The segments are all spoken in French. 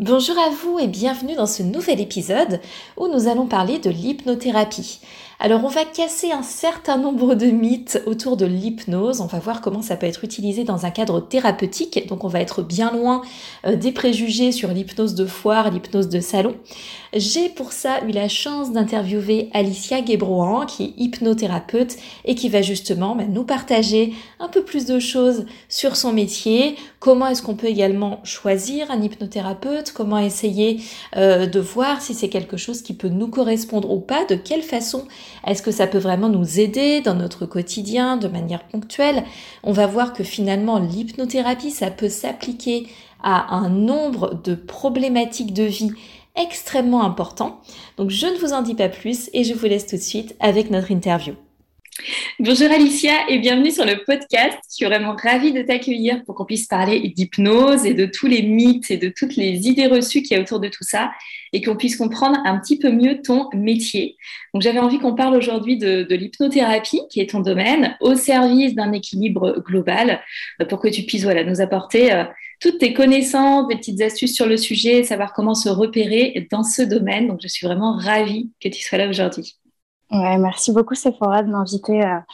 Bonjour à vous et bienvenue dans ce nouvel épisode où nous allons parler de l'hypnothérapie. Alors on va casser un certain nombre de mythes autour de l'hypnose, on va voir comment ça peut être utilisé dans un cadre thérapeutique, donc on va être bien loin euh, des préjugés sur l'hypnose de foire, l'hypnose de salon. J'ai pour ça eu la chance d'interviewer Alicia Guébrohan qui est hypnothérapeute et qui va justement bah, nous partager un peu plus de choses sur son métier, comment est-ce qu'on peut également choisir un hypnothérapeute, comment essayer euh, de voir si c'est quelque chose qui peut nous correspondre ou pas, de quelle façon est-ce que ça peut vraiment nous aider dans notre quotidien de manière ponctuelle? On va voir que finalement l'hypnothérapie, ça peut s'appliquer à un nombre de problématiques de vie extrêmement important. Donc je ne vous en dis pas plus et je vous laisse tout de suite avec notre interview. Bonjour Alicia et bienvenue sur le podcast. Je suis vraiment ravie de t'accueillir pour qu'on puisse parler d'hypnose et de tous les mythes et de toutes les idées reçues qu'il y a autour de tout ça et qu'on puisse comprendre un petit peu mieux ton métier. Donc j'avais envie qu'on parle aujourd'hui de, l'hypnothérapie qui est ton domaine au service d'un équilibre global euh, pour que tu puisses voilà, nous apporter euh, toutes tes connaissances, des petites astuces sur le sujet, savoir comment se repérer dans ce domaine. Donc je suis vraiment ravie que tu sois là aujourd'hui. Ouais, merci beaucoup Sephora de m'inviter, à,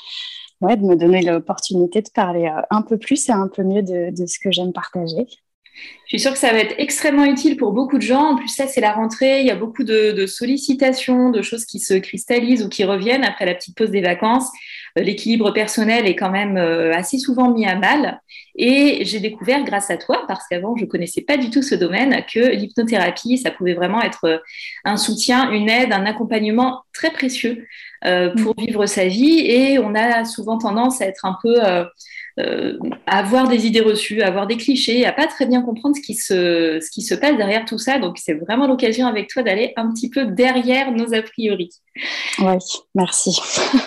ouais, de me donner l'opportunité de parler euh, un peu plus et un peu mieux de, ce que j'aime partager. Je suis sûre que ça va être extrêmement utile pour beaucoup de gens. En plus, ça, c'est la rentrée. Il y a beaucoup de, sollicitations, de choses qui se cristallisent ou qui reviennent après la petite pause des vacances. Euh, l'équilibre personnel est quand même euh, assez souvent mis à mal. Et j'ai découvert grâce à toi, parce qu'avant, je ne connaissais pas du tout ce domaine, que l'hypnothérapie, ça pouvait vraiment être euh, un soutien, une aide, un accompagnement très précieux pour mm. vivre sa vie. Et on a souvent tendance à être un peu euh, à avoir des idées reçues, à avoir des clichés, à pas très bien comprendre ce qui se, ce qui se passe derrière tout ça. Donc, c'est vraiment l'occasion avec toi d'aller un petit peu derrière nos a priori. Oui, merci.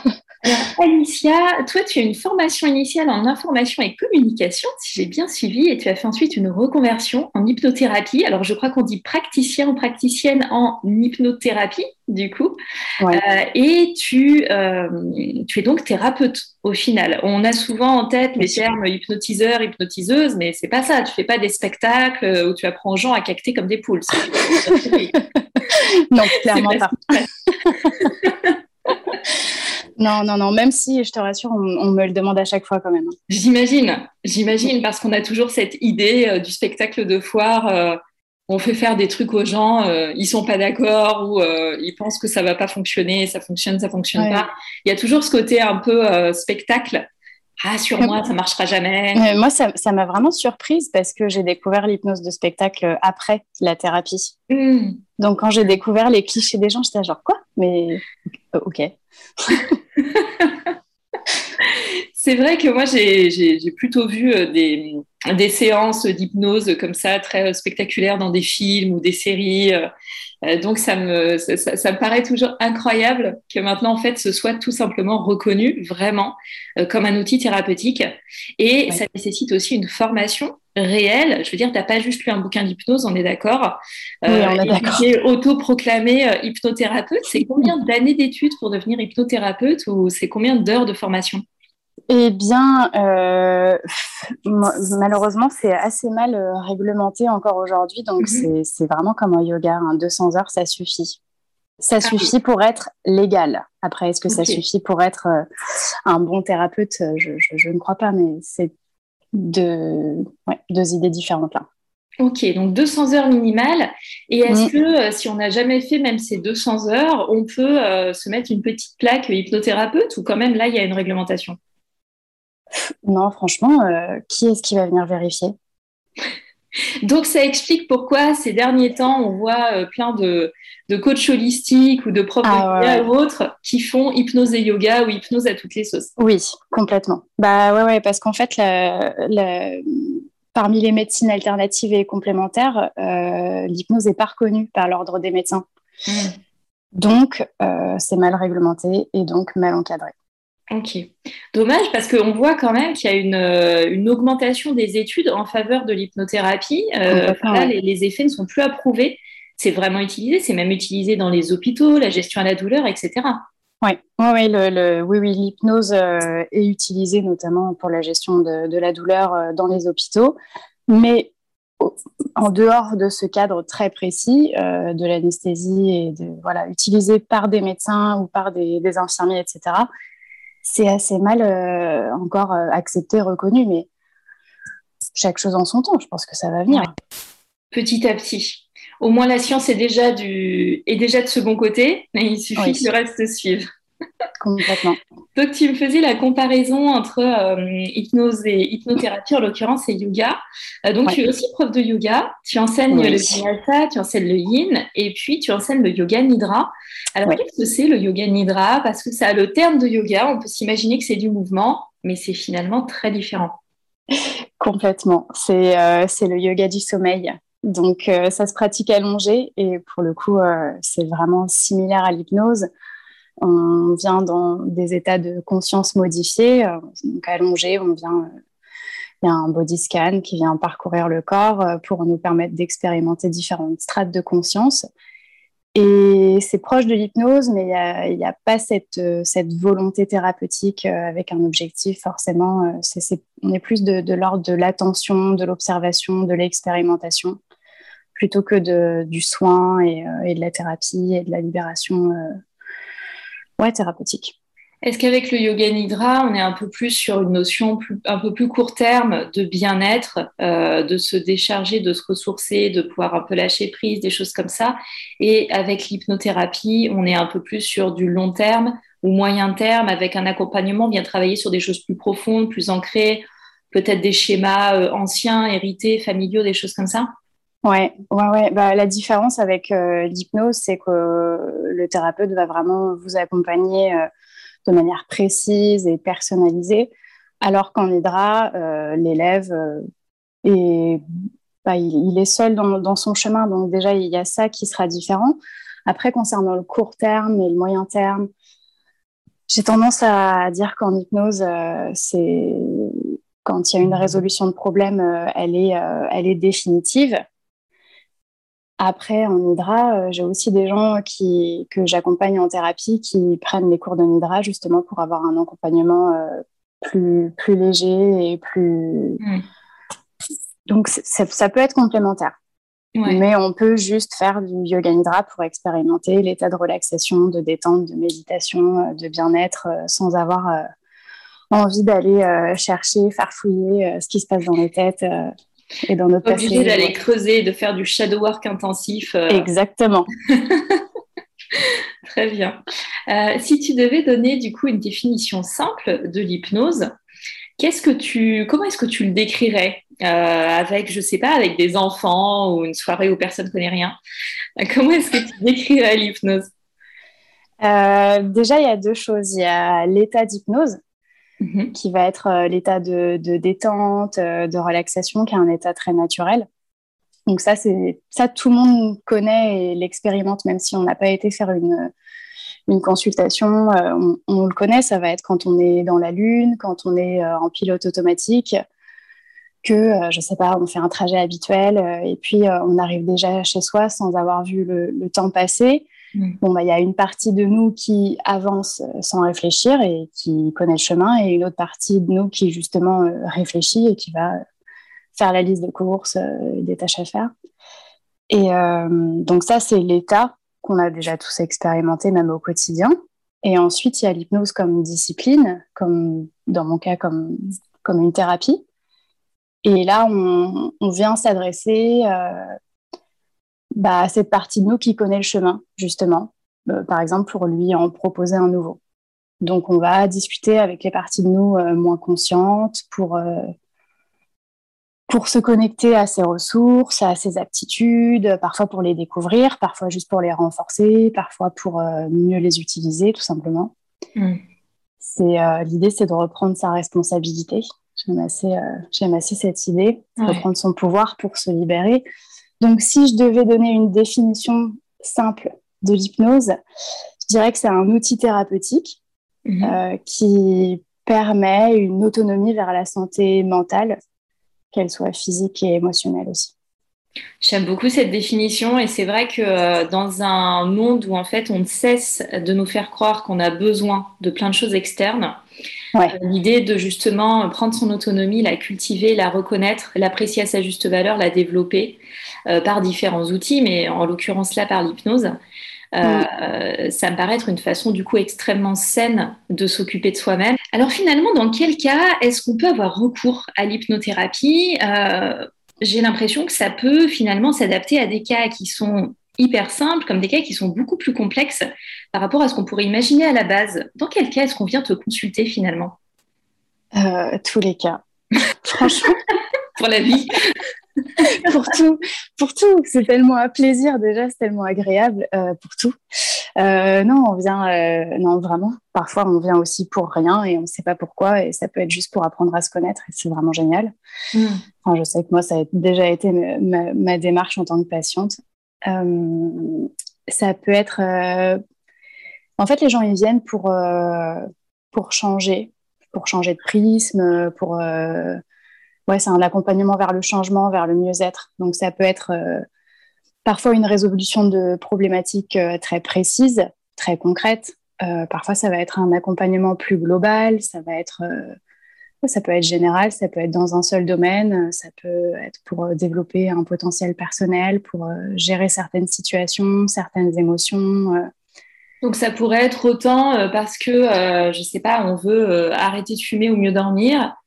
Alors, Alicia, toi, tu as une formation initiale en information et communication, si j'ai bien suivi, et tu as fait ensuite une reconversion en hypnothérapie. Alors, je crois qu'on dit praticien ou praticienne en hypnothérapie, du coup. Euh, et tu, euh, tu es donc thérapeute au final. On a souvent en tête les termes hypnotiseur, hypnotiseuse, mais c'est pas ça. Tu fais pas des spectacles où tu apprends aux gens à cacter comme des poules. non, clairement pas. Non, non, non, même si je te rassure, on, me le demande à chaque fois quand même. Hein. J'imagine, j'imagine, parce qu'on a toujours cette idée euh, du spectacle de foire. Euh, on fait faire des trucs aux gens, euh, ils sont pas d'accord ou ils pensent que ça va pas fonctionner, ça fonctionne, ça fonctionne pas. Il y a toujours ce côté un peu spectacle. Ah, sur moi, ça marchera jamais. moi, ça m'a vraiment surprise parce que j'ai découvert l'hypnose de spectacle après la thérapie. Hmm. Donc, quand j'ai découvert les clichés des gens, j'étais genre, quoi? Mais ok. C'est vrai que moi, j'ai plutôt vu euh, des, des séances d'hypnose comme ça, très spectaculaires dans des films ou des séries. Euh, euh, donc, ça me, ça, me paraît toujours incroyable que maintenant, en fait, ce soit tout simplement reconnu vraiment comme un outil thérapeutique. Et ça nécessite aussi une formation réelle. Je veux dire, tu n'as pas juste lu un bouquin d'hypnose, on est d'accord. Oui, on est d'accord. Tu es autoproclamé hypnothérapeute. C'est combien d'années d'études pour devenir hypnothérapeute ou c'est combien d'heures de formation? Eh bien, euh, malheureusement, c'est assez mal euh, réglementé encore aujourd'hui. Donc, mhm. c'est vraiment comme en yoga. 200 hein. heures, ça suffit. Ça ah suffit pour être légal. Après, est-ce que ça suffit pour être euh, un bon thérapeute? Je, ne crois pas, mais c'est deux, deux idées différentes là. Ok, donc 200 heures minimales. Et est-ce mm. que si on n'a jamais fait même ces 200 heures, on peut se mettre une petite plaque hypnothérapeute ou quand même là, il y a une réglementation? Non, franchement, euh, qui est-ce qui va venir vérifier? Donc, ça explique pourquoi ces derniers temps, on voit euh, plein de, de coachs holistiques ou de profs ah, ou autres qui font hypnose et yoga ou hypnose à toutes les sauces. Oui, complètement. Bah ouais, ouais parce qu'en fait, parmi les médecines alternatives et complémentaires, l'hypnose n'est pas reconnue par l'ordre des médecins. Mmh. Donc, c'est mal réglementé et donc mal encadré. Ok. Dommage parce qu'on voit quand même qu'il y a une, une, augmentation des études en faveur de l'hypnothérapie. là, les, effets ne sont plus approuvés. C'est vraiment utilisé, c'est même utilisé dans les hôpitaux, la gestion à la douleur, etc. Ouais. Ouais, le, oui, oui, l'hypnose euh, est utilisée notamment pour la gestion de, la douleur euh, dans les hôpitaux, mais en dehors de ce cadre très précis euh, de l'anesthésie et de voilà utilisé par des médecins ou par des, infirmiers, etc. C'est assez mal encore accepté, reconnu, mais chaque chose en son temps. Je pense que ça va venir. Petit à petit au moins la science est déjà, du, est déjà de ce bon côté, mais il suffit que le reste suive. Complètement. Donc, tu me faisais la comparaison entre euh, hypnose et hypnothérapie, en l'occurrence, et yoga. Euh, donc, tu es aussi prof de yoga. Tu enseignes le vinyasa, tu enseignes le yin, et puis tu enseignes le yoga nidra. Alors, qu'est-ce que c'est le yoga nidra? Parce que ça a le terme de yoga, on peut s'imaginer que c'est du mouvement, mais c'est finalement très différent. Complètement. C'est euh, le yoga du sommeil. Donc, ça se pratique allongé et pour le coup, c'est vraiment similaire à l'hypnose. On vient dans des états de conscience modifiés. Euh, donc, allongé, on vient. Il y a un body scan qui vient parcourir le corps pour nous permettre d'expérimenter différentes strates de conscience. Et c'est proche de l'hypnose, mais il n'y a, pas cette, volonté thérapeutique avec un objectif forcément. on est plus de, l'ordre de l'attention, de l'observation, de l'expérimentation plutôt que du soin et, euh, de la thérapie et de la libération euh, ouais, thérapeutique. Est-ce qu'avec le yoga nidra, on est un peu plus sur une notion un peu plus court terme de bien-être, euh, de se décharger, de se ressourcer, de pouvoir un peu lâcher prise, des choses comme ça? Et avec l'hypnothérapie, on est un peu plus sur du long terme ou moyen terme, avec un accompagnement, bien travailler sur des choses plus profondes, plus ancrées, peut-être des schémas anciens, hérités, familiaux, des choses comme ça? Ouais, ouais, ouais. Bah, la différence avec euh, l'hypnose, c'est que le thérapeute va vraiment vous accompagner euh, de manière précise et personnalisée, alors qu'en hydra, euh, l'élève est, bah, il, est seul dans, dans, son chemin. Donc déjà, il y a ça qui sera différent. Après, concernant le court terme et le moyen terme, j'ai tendance à dire qu'en hypnose, c'est quand il y a une résolution de problème, elle est, elle est définitive. Après, en Hydra, euh, j'ai aussi des gens qui, que j'accompagne en thérapie qui prennent les cours de Hydra justement pour avoir un accompagnement euh, plus, plus léger et plus. Mm. Donc, ça peut être complémentaire. Mais on peut juste faire du yoga nidra pour expérimenter l'état de relaxation, de détente, de méditation, euh, de bien-être sans avoir envie d'aller chercher, farfouiller ce qui se passe dans les têtes et dans notre Obligé d'aller creuser, de faire du shadow work intensif. Euh. Exactement. Très bien. Euh, si tu devais donner du coup une définition simple de l'hypnose, qu'est-ce que tu, comment est-ce que tu le décrirais euh, avec, je sais pas, avec des enfants ou une soirée où personne ne connaît rien? Comment est-ce que tu décrirais l'hypnose? Déjà, il y a deux choses. Il y a l'état d'hypnose, Mhm. qui va être euh, l'état de, détente, euh, de relaxation, qui est un état très naturel. Donc ça, ça tout le monde connaît et l'expérimente, même si on n'a pas été faire une, une consultation, euh, on, le connaît. Ça va être quand on est dans la lune, quand on est en pilote automatique, que je sais pas, on fait un trajet habituel et puis on arrive déjà chez soi sans avoir vu le temps passer Mm. Bon, bah, il y a une partie de nous qui avance euh, sans réfléchir et qui connaît le chemin, et une autre partie de nous qui justement euh, réfléchit et qui va faire la liste de courses, euh, des tâches à faire. Et donc ça, c'est l'état qu'on a déjà tous expérimenté, même au quotidien. Et ensuite, il y a l'hypnose comme discipline, comme dans mon cas, comme, comme une thérapie. Et là, on, on vient s'adresser bah, cette partie de nous qui connaît le chemin, justement. Euh, par exemple, pour lui en proposer un nouveau. Donc, on va discuter avec les parties de nous euh, moins conscientes pour, euh, pour se connecter à ses ressources, à ses aptitudes, parfois pour les découvrir, parfois juste pour les renforcer, parfois pour mieux les utiliser, tout simplement. Mm. C'est L'idée, c'est de reprendre sa responsabilité J'aime assez, j'aime assez cette idée, reprendre son pouvoir pour se libérer. Donc, si je devais donner une définition simple de l'hypnose, je dirais que c'est un outil thérapeutique mhm. qui permet une autonomie vers la santé mentale, qu'elle soit physique et émotionnelle aussi. J'aime beaucoup cette définition et c'est vrai que euh, dans un monde où en fait on ne cesse de nous faire croire qu'on a besoin de plein de choses externes, euh, l'idée de justement prendre son autonomie, la cultiver, la reconnaître, l'apprécier à sa juste valeur, la développer euh, par différents outils, mais en l'occurrence là par l'hypnose, ça me paraît être une façon du coup extrêmement saine de s'occuper de soi-même. Alors finalement, dans quel cas est-ce qu'on peut avoir recours à l'hypnothérapie? J'ai l'impression que ça peut finalement s'adapter à des cas qui sont hyper simples, comme des cas qui sont beaucoup plus complexes par rapport à ce qu'on pourrait imaginer à la base. Dans quel cas est-ce qu'on vient te consulter finalement? Euh, Tous les cas. Franchement. Pour la vie. pour tout, pour tout. C'est tellement un plaisir déjà, c'est tellement agréable euh, pour tout. Euh, non, on vient, euh, non vraiment. Parfois, on vient aussi pour rien et on ne sait pas pourquoi et ça peut être juste pour apprendre à se connaître et c'est vraiment génial. Mm. Enfin, je sais que moi, ça a déjà été ma, ma démarche en tant que patiente. ça peut être, en fait, les gens ils viennent pour pour changer, pour changer de prisme, pour ouais, c'est un accompagnement vers le changement, vers le mieux-être. Donc ça peut être euh, parfois une résolution de problématiques euh, très précises, très concrètes. Euh, parfois ça va être un accompagnement plus global, ça va être ça peut être général, ça peut être dans un seul domaine, ça peut être pour développer un potentiel personnel, pour gérer certaines situations, certaines émotions. Donc ça pourrait être autant parce que, je ne sais pas, on veut arrêter de fumer ou mieux dormir,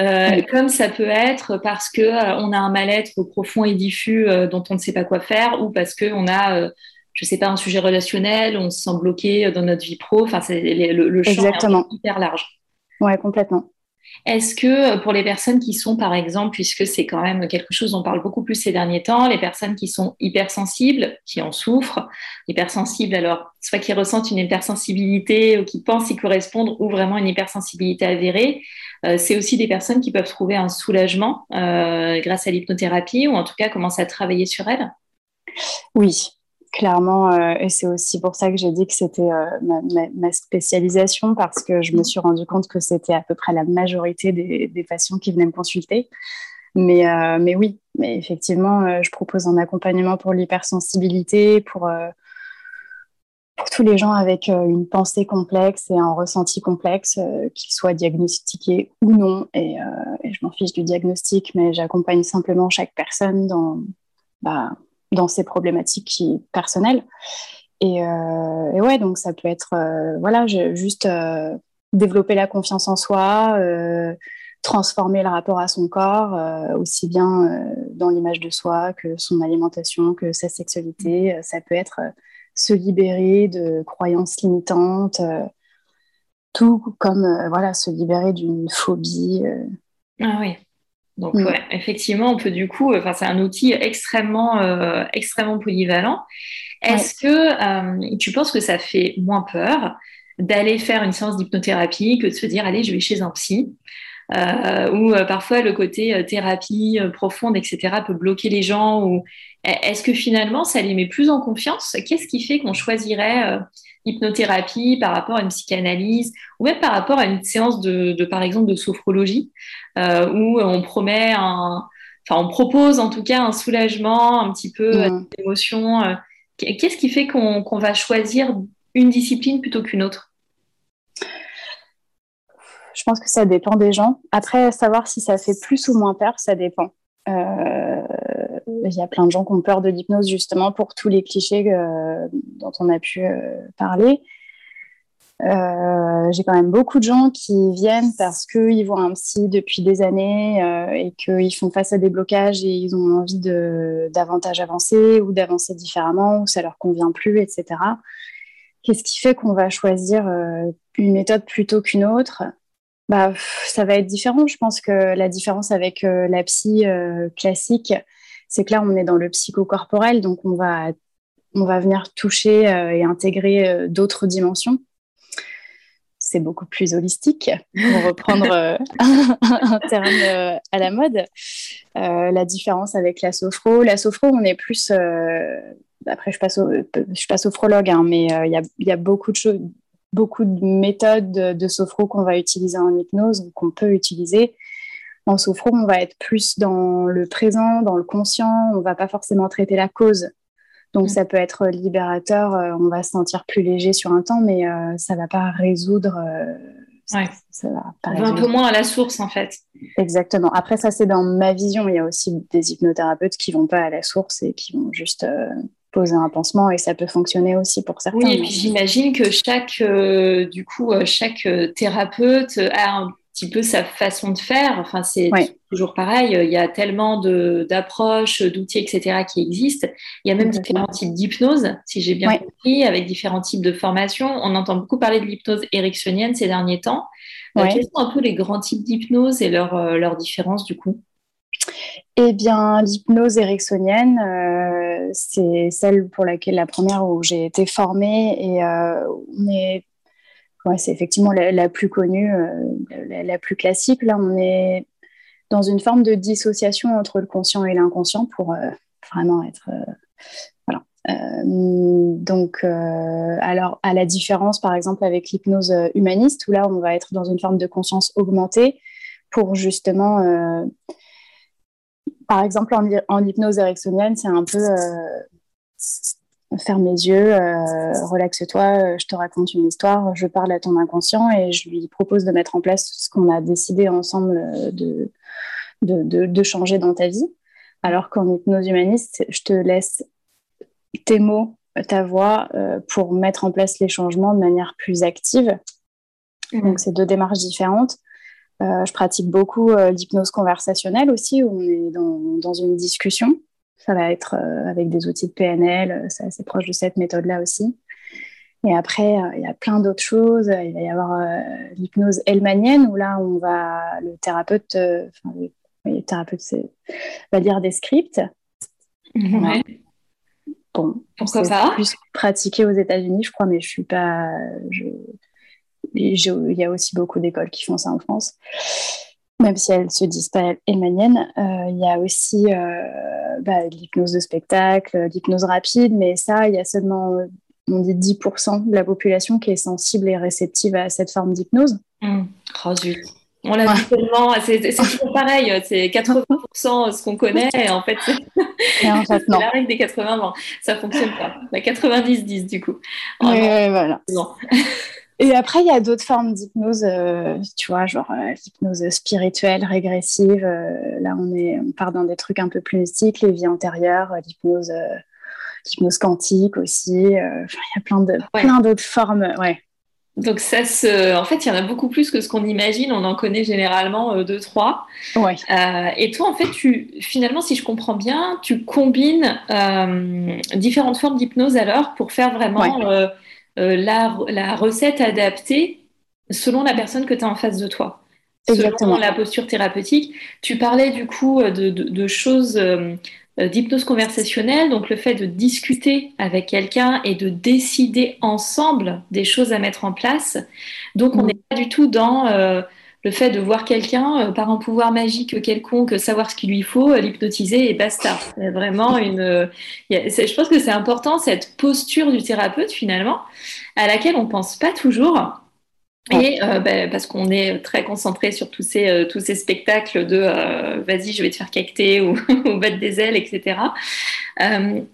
euh, comme ça peut être parce que euh, on a un mal-être profond et diffus euh, dont on ne sait pas quoi faire, ou parce que on a, je sais pas, un sujet relationnel, on se sent bloqué dans notre vie pro. Enfin, c'est le, le champ Exactement. est hyper large. Ouais, complètement. Est-ce que pour les personnes qui sont, par exemple, puisque c'est quand même quelque chose dont on parle beaucoup plus ces derniers temps, les personnes qui sont hypersensibles, qui en souffrent, hypersensibles, alors soit qui ressentent une hypersensibilité ou qui pensent y correspondre, ou vraiment une hypersensibilité avérée, c'est aussi des personnes qui peuvent trouver un soulagement euh, grâce à l'hypnothérapie ou en tout cas commencer à travailler sur elles Oui, clairement. Euh, et c'est aussi pour ça que j'ai dit que c'était ma, spécialisation parce que je me suis rendu compte que c'était à peu près la majorité des, patients qui venaient me consulter. Mais, mais oui, mais effectivement, je propose un accompagnement pour l'hypersensibilité, pour tous les gens avec euh, une pensée complexe et un ressenti complexe, euh, qu'ils soient diagnostiqués ou non. Euh, et, je m'en fiche du diagnostic, mais j'accompagne simplement chaque personne dans, bah, dans ses problématiques personnelles. Et, et, ouais, donc ça peut être, voilà, juste développer la confiance en soi, transformer le rapport à son corps, aussi bien dans l'image de soi que son alimentation, que sa sexualité. ça peut être se libérer de croyances limitantes, euh, tout comme euh, voilà, se libérer d'une phobie. Euh. Ah oui. Donc, mm. ouais, effectivement, on peut du coup, enfin, c'est un outil extrêmement, extrêmement polyvalent. Est-ce que tu penses que ça fait moins peur d'aller faire une séance d'hypnothérapie que de se dire, allez, je vais chez un psy? Euh, ou parfois le côté thérapie profonde, etc., peut bloquer les gens ou est-ce que finalement, ça les met plus en confiance? Qu'est-ce qui fait qu'on choisirait euh, hypnothérapie par rapport à une psychanalyse ou même par rapport à une séance de, par exemple, de sophrologie euh, où on promet un, enfin, on propose en tout cas un soulagement, un petit peu euh, d'émotion. Euh. Qu'est-ce qui fait qu'on va choisir une discipline plutôt qu'une autre? Je pense que ça dépend des gens. Après, savoir si ça fait plus ou moins peur, ça dépend. Euh, il y a plein de gens qui ont peur de l'hypnose justement pour tous les clichés euh, dont on a pu euh, parler. j'ai quand même beaucoup de gens qui viennent parce qu'ils voient un psy depuis des années et qu'ils font face à des blocages et ils ont envie de davantage avancer ou d'avancer différemment ou ça leur convient plus, etc. Qu'est-ce qui fait qu'on va choisir une méthode plutôt qu'une autre? Bah, ça va être différent. Je pense que la différence avec euh, la psy euh, classique, c'est que là, on est dans le psychocorporel, donc on va, on va venir toucher euh, et intégrer d'autres dimensions. c'est beaucoup plus holistique, pour reprendre un terme à la mode. la différence avec la sophro, la sophro, on est plus. après, je passe, au, je passe sophrologue, hein, mais il y a, y, a, beaucoup de choses, beaucoup de méthodes de sophro qu'on va utiliser en hypnose ou qu'on peut utiliser. En sophro, on va être plus dans le présent, dans le conscient. On va pas forcément traiter la cause. Donc, mm. ça peut être libérateur. Euh, on va se sentir plus léger sur un temps, mais euh, ça va pas résoudre. Euh, ça, va un peu moins à la source, en fait. Exactement. Après, ça, c'est dans ma vision. Il y a aussi des hypnothérapeutes qui vont pas à la source et qui vont juste poser un pansement et ça peut fonctionner aussi pour certains. Oui, et puis j'imagine que chaque, du coup, chaque thérapeute a un petit peu sa façon de faire. Enfin, c'est toujours pareil. Il y a tellement d'approches, d'outils, etc., qui existent. Il y a même différents types d'hypnose, si j'ai bien compris, avec différents types de formations. On entend beaucoup parler de l'hypnose ericksonienne ces derniers temps. Euh, quels sont un peu les grands types d'hypnose et leurs leur euh, différences, du coup? Eh bien, l'hypnose ericksonienne, euh, c'est celle pour laquelle la première où j'ai été formée et on est c'est effectivement la, plus connue, euh, la, plus classique. Là, on est dans une forme de dissociation entre le conscient et l'inconscient pour euh, vraiment être. Euh, voilà. donc, alors, à la différence, par exemple, avec l'hypnose humaniste, où là, on va être dans une forme de conscience augmentée pour justement. Par exemple, en, en hypnose ericksonienne, c'est un peu ferme les yeux, euh, relaxe-toi, euh, je te raconte une histoire, je parle à ton inconscient et je lui propose de mettre en place ce qu'on a décidé ensemble euh, de, de, de, changer dans ta vie. Alors qu'en hypnose humaniste, je te laisse tes mots, ta voix pour mettre en place les changements de manière plus active. Mmh. Donc, c'est deux démarches différentes. Je pratique beaucoup l'hypnose conversationnelle aussi, où on est dans, dans une discussion. Ça va être euh, avec des outils de PNL, euh, c'est assez proche de cette méthode-là aussi. Et après, euh, il y a plein d'autres choses. Il va y avoir l'hypnose helmanienne où là, on va, le thérapeute, enfin, le, thérapeute va lire des scripts. Ouais. Bon, pourquoi pas plus pratiqué aux États-Unis, je crois, mais je suis pas. Je... Il y a aussi beaucoup d'écoles qui font ça en France même si elles se disent pas émaniennes, euh, il y a aussi euh, bah, l'hypnose de spectacle, l'hypnose rapide, mais ça, il y a seulement, on dit 10% de la population qui est sensible et réceptive à cette forme d'hypnose. Mmh. Oh, On l'a vu tellement, c'est toujours pareil, c'est 80% ce qu'on connaît, et en fait, c'est en fait, la règle des 80, bon, ça fonctionne pas. La 90-10 du coup. oui, voilà. Et après, il y a d'autres formes d'hypnose, euh, tu vois, genre euh, l'hypnose spirituelle, régressive. Euh, là, on, est, on part dans des trucs un peu plus mystiques, les vies antérieures, l'hypnose, l'hypnose quantique aussi. il y a plein, de, plein d'autres formes. Ouais. Donc ça se... en fait, il y en a beaucoup plus que ce qu'on imagine. On en connaît généralement deux, trois. Ouais. et toi, en fait, tu finalement, si je comprends bien, tu combines différentes formes d'hypnose alors pour faire vraiment euh, la, recette adaptée selon la personne que tu as en face de toi. Exactement. Selon la posture thérapeutique. Tu parlais du coup euh, de, choses euh, d'hypnose conversationnelle, donc le fait de discuter avec quelqu'un et de décider ensemble des choses à mettre en place. Donc on mm. n'est pas du tout dans le fait de voir quelqu'un euh, par un pouvoir magique quelconque, savoir ce qu'il lui faut, euh, l'hypnotiser et basta. C'est vraiment une. Euh, je pense que c'est important cette posture du thérapeute finalement, à laquelle on pense pas toujours. Et ben, parce qu'on est très concentré sur tous ces, tous ces spectacles de vas-y, je vais te faire cacter ou, ou battre des ailes, etc.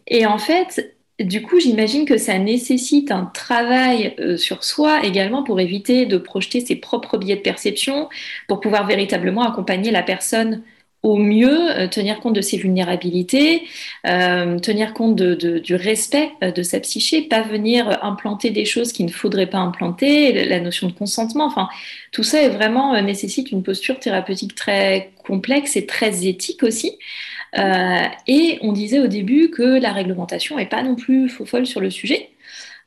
et en fait, du coup, j'imagine que ça nécessite un travail euh, sur soi également pour éviter de projeter ses propres biais de perception, pour pouvoir véritablement accompagner la personne au mieux, euh, tenir compte de ses vulnérabilités, euh, tenir compte du respect de sa psyché, pas venir implanter des choses qu'il ne faudrait pas implanter, la notion de consentement. Enfin, tout ça est vraiment nécessite une posture thérapeutique très complexe et très éthique aussi. Euh, et on disait au début que la réglementation n'est pas non plus faux folle sur le sujet.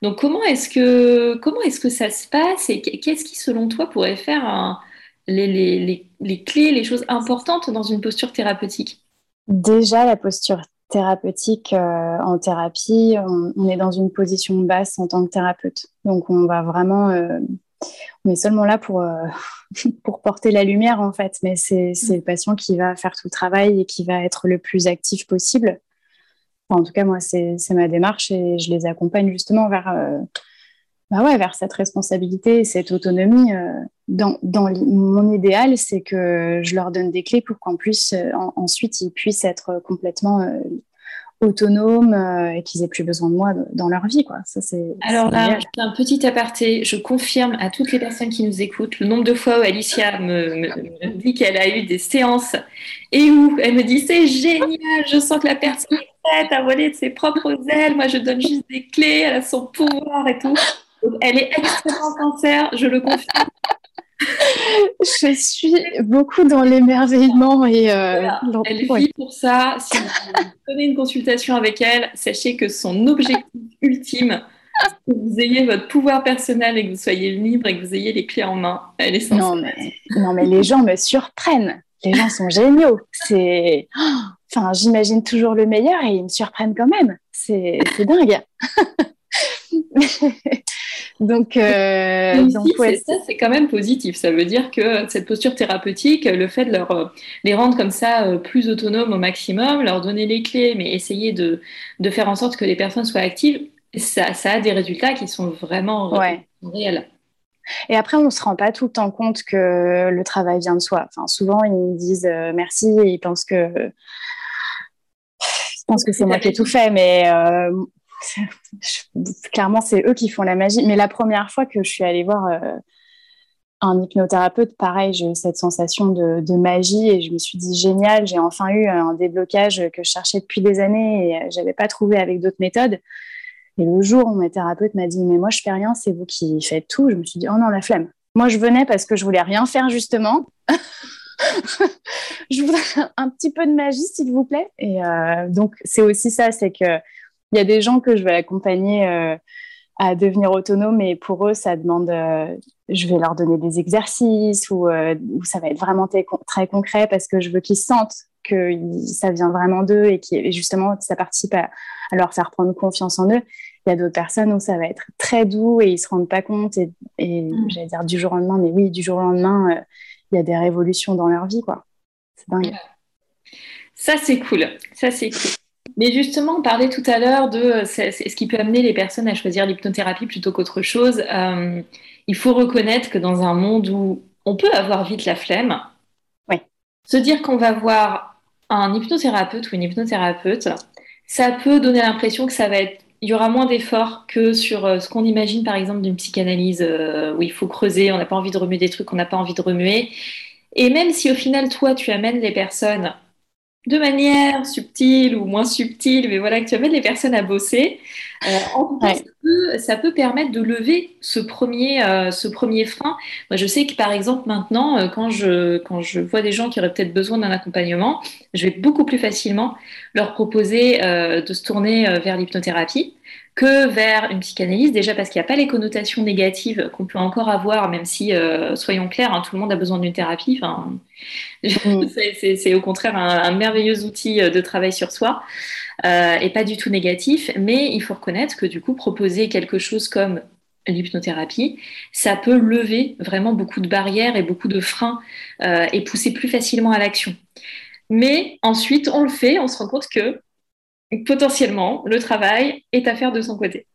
Donc comment est-ce que, comment est-ce que ça se passe et qu'est-ce qui, selon toi, pourrait faire les, les, les, clés, les choses importantes dans une posture thérapeutique? Déjà, la posture thérapeutique euh, en thérapie, on, est dans une position basse en tant que thérapeute. Donc on va vraiment, euh, on est seulement là pour, euh, pour porter la lumière en fait. Mais c'est le patient qui va faire tout le travail et qui va être le plus actif possible. en tout cas, moi, c'est ma démarche et je les accompagne justement vers, euh, bah ouais, vers cette responsabilité, cette autonomie. Euh, dans, dans mon idéal, c'est que je leur donne des clés pour qu'en plus, ensuite, ils puissent être complètement autonomes euh, et qu'ils aient plus besoin de moi dans leur vie. Quoi. Ça, c'est, Alors là, un petit aparté, je confirme à toutes les personnes qui nous écoutent le nombre de fois où Alicia me, dit qu'elle a eu des séances et où elle me dit c'est génial, je sens que la personne est prête à voler de ses propres ailes, moi je donne juste des clés, elle a son pouvoir et tout. elle est extrêmement sincère, je le confirme je suis beaucoup dans l'émerveillement et euh, elle vit pour ça. Si vous prenez une consultation avec elle, sachez que son objectif ultime, c'est que vous ayez votre pouvoir personnel et que vous soyez libre et que vous ayez les clés en main. Elle est non mais, non mais les gens me surprennent. Les gens sont géniaux. C'est, enfin, j'imagine toujours le meilleur et ils me surprennent quand même. C'est dingue. Donc, euh, ça, c'est quand même positif. Ça veut dire que cette posture thérapeutique, le fait de leur, euh, les rendre comme ça euh, plus autonomes au maximum, leur donner les clés, mais essayer de, de faire en sorte que les personnes soient actives, ça, ça a des résultats qui sont vraiment réels. Et après, on ne se rend pas tout le temps compte que le travail vient de soi. Enfin, souvent, ils disent merci et ils pensent que, ils pensent que c'est moi qui ai tout fait. Mais clairement, c'est eux qui font la magie. Mais la première fois que je suis allée voir euh, un hypnothérapeute, pareil, j'ai eu cette sensation de, magie et je me suis dit génial, j'ai enfin eu un déblocage que je cherchais depuis des années et j'avais pas trouvé avec d'autres méthodes. Et le jour où mon thérapeute m'a dit mais moi je fais rien, c'est vous qui faites tout, je me suis dit oh non la flemme. Moi je venais parce que je voulais rien faire justement. je voudrais un petit peu de magie s'il vous plaît. Et euh, donc c'est aussi ça, c'est que il y a des gens que je vais accompagner euh, à devenir autonomes et pour eux, ça demande, euh, je vais leur donner des exercices ou, euh, ça va être vraiment très concret parce que je veux qu'ils sentent que ça vient vraiment d'eux et, qui, justement ça participe à, leur faire prendre confiance en eux. Il y a d'autres personnes où ça va être très doux et ils se rendent pas compte et, mm. j'allais dire du jour au lendemain, mais oui, du jour au lendemain, il y a des révolutions dans leur vie, quoi. C'est dingue. Ça, c'est cool. Ça, c'est cool. Mais justement, on parlait tout à l'heure de euh, ce qui peut amener les personnes à choisir l'hypnothérapie plutôt qu'autre chose. Euh, il faut reconnaître que dans un monde où on peut avoir vite la flemme, se dire qu'on va voir un hypnothérapeute ou une hypnothérapeute, ça peut donner l'impression que ça va être il y aura moins d'efforts que sur euh, ce qu'on imagine par exemple d'une psychanalyse où il faut creuser, on n'a pas envie de remuer des trucs qu'on n'a pas envie de remuer. Et même si au final, toi, tu amènes les personnes de manière subtile ou moins subtile, mais voilà, que tu amènes les personnes à bosser. Euh, en tout cas, ça, peut, permettre de lever ce premier, euh, ce premier frein. Moi, je sais que par exemple, maintenant, euh, quand, je, quand je vois des gens qui auraient peut-être besoin d'un accompagnement, je vais beaucoup plus facilement leur proposer de se tourner vers l'hypnothérapie que vers une psychanalyse, déjà parce qu'il n'y a pas les connotations négatives qu'on peut encore avoir, même si, euh, soyons clairs, hein, tout le monde a besoin d'une thérapie. Mm. c'est au contraire un, merveilleux outil euh, de travail sur soi euh, et pas du tout négatif. Mais il faut reconnaître que du coup, proposer quelque chose comme l'hypnothérapie, ça peut lever vraiment beaucoup de barrières et beaucoup de freins et pousser plus facilement à l'action. Mais ensuite, on le fait, on se rend compte que potentiellement, le travail est à faire de son côté.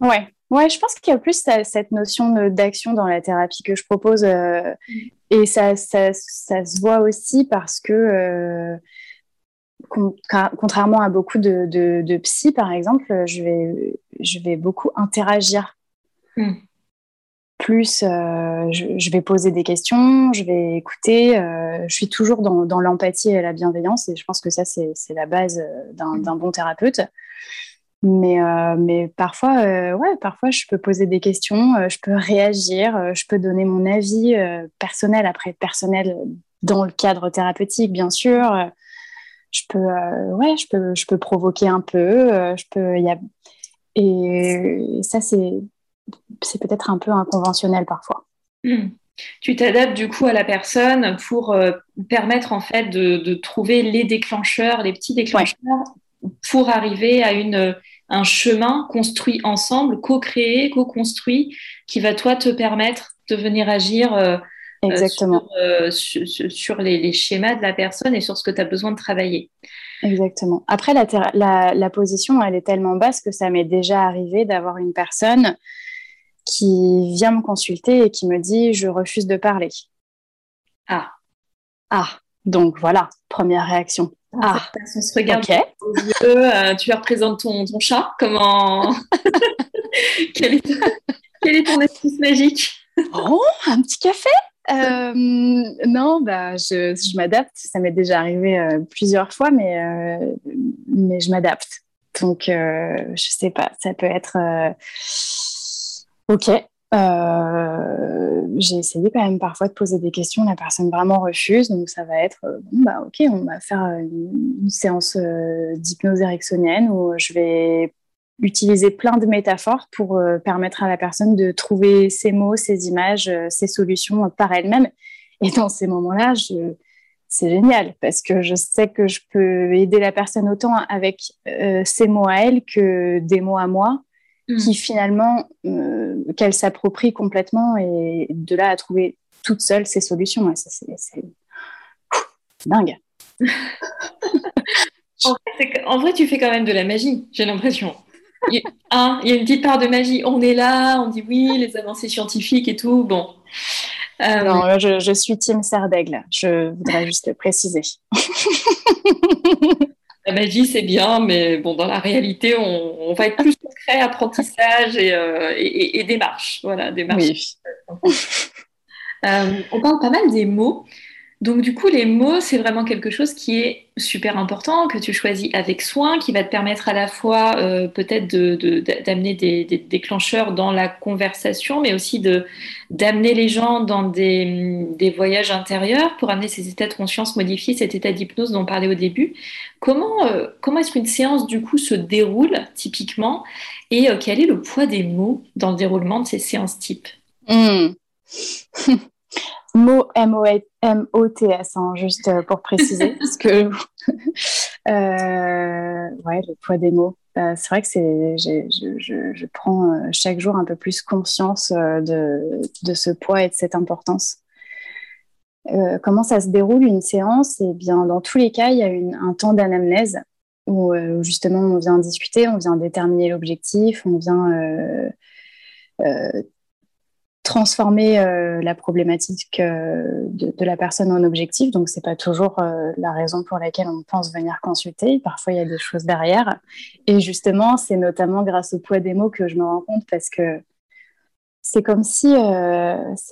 ouais. Ouais, je pense qu'il y a plus cette notion d'action dans la thérapie que je propose. Euh, mm. et ça, ça, ça, se voit aussi parce que, euh, contrairement à beaucoup de, de, de, psy, par exemple, je vais, je vais beaucoup interagir. Mm plus euh, je, vais poser des questions, je vais écouter. Euh, je suis toujours dans, l'empathie et la bienveillance et je pense que ça, c'est la base euh, d'un bon thérapeute. Mais, mais parfois, ouais, parfois, je peux poser des questions, je peux réagir, je peux donner mon avis personnel, après personnel dans le cadre thérapeutique, bien sûr. je peux, ouais, je peux, je peux provoquer un peu. je peux, y a... Et ça, c'est c'est peut-être un peu inconventionnel parfois. Hmm. Tu t'adaptes du coup à la personne pour euh, permettre en fait de, trouver les déclencheurs, les petits déclencheurs pour arriver à une, un chemin construit ensemble, co-créé, co-construit, qui va toi te permettre de venir agir euh, Exactement. sur, les, schémas de la personne et sur ce que tu as besoin de travailler. Exactement. Après, la, la, position, elle est tellement basse que ça m'est déjà arrivé d'avoir une personne qui vient me consulter et qui me dit je refuse de parler. Ah. Ah. Donc voilà, première réaction. Ah, on se regarde euh, tu leur présentes ton, ton chat. Comment quel, est, quel, est, ton astuce magique Oh, un petit café euh, Non, bah, je, je m'adapte. Ça m'est déjà arrivé euh, plusieurs fois, mais, mais je m'adapte. Donc, je sais pas, ça peut être OK. Euh, j'ai essayé quand même parfois de poser des questions, la personne vraiment refuse, donc ça va être euh, bon, bah ok, on va faire une, séance euh, d'hypnose ericksonienne où je vais utiliser plein de métaphores pour permettre à la personne de trouver ses mots, ses images, ses solutions par elle-même. Et dans ces moments-là, c'est génial parce que je sais que je peux aider la personne autant avec ses mots à elle que des mots à moi Mm. qui finalement, euh, qu'elle s'approprie complètement et de là à trouver toute seule ses solutions. ça, c'est dingue. en, vrai, tu fais quand même de la magie, j'ai l'impression. Il, hein, il y a une petite part de magie. On est là, on dit oui, les avancées scientifiques et tout. Bon. Euh, non, je, je, suis Team Serre d'Aigle. Je voudrais juste le préciser. La magie, c'est bien, mais bon, dans la réalité, on, va être plus concret, apprentissage et, euh, et, et, démarche. Voilà, démarche. Euh, on parle pas mal des mots. Donc du coup, les mots, c'est vraiment quelque chose qui est super important, que tu choisis avec soin, qui va te permettre à la fois euh, peut-être d'amener des, déclencheurs dans la conversation, mais aussi d'amener les gens dans des, voyages intérieurs pour amener ces états de conscience modifiés, cet état d'hypnose dont on parlait au début. Comment, euh, comment est-ce qu'une séance du coup se déroule typiquement? Et euh, quel est le poids des mots dans le déroulement de ces séances types? Hmm. mot M-O-T-S, hein, juste euh, pour préciser, parce que euh, ouais, le poids des mots. Euh, c'est vrai que c'est, je, prends chaque jour un peu plus conscience de, de, ce poids et de cette importance. comment ça se déroule une séance? Eh bien, dans tous les cas, il y a une, un temps d'anamnèse où, justement on vient discuter, on vient déterminer l'objectif, on vient transformer euh, la problématique euh, de, la personne en objectif. Donc, c'est pas toujours euh, la raison pour laquelle on pense venir consulter. Parfois, il y a des choses derrière. Et justement, c'est notamment grâce au poids des mots que je me rends compte parce que c'est comme si,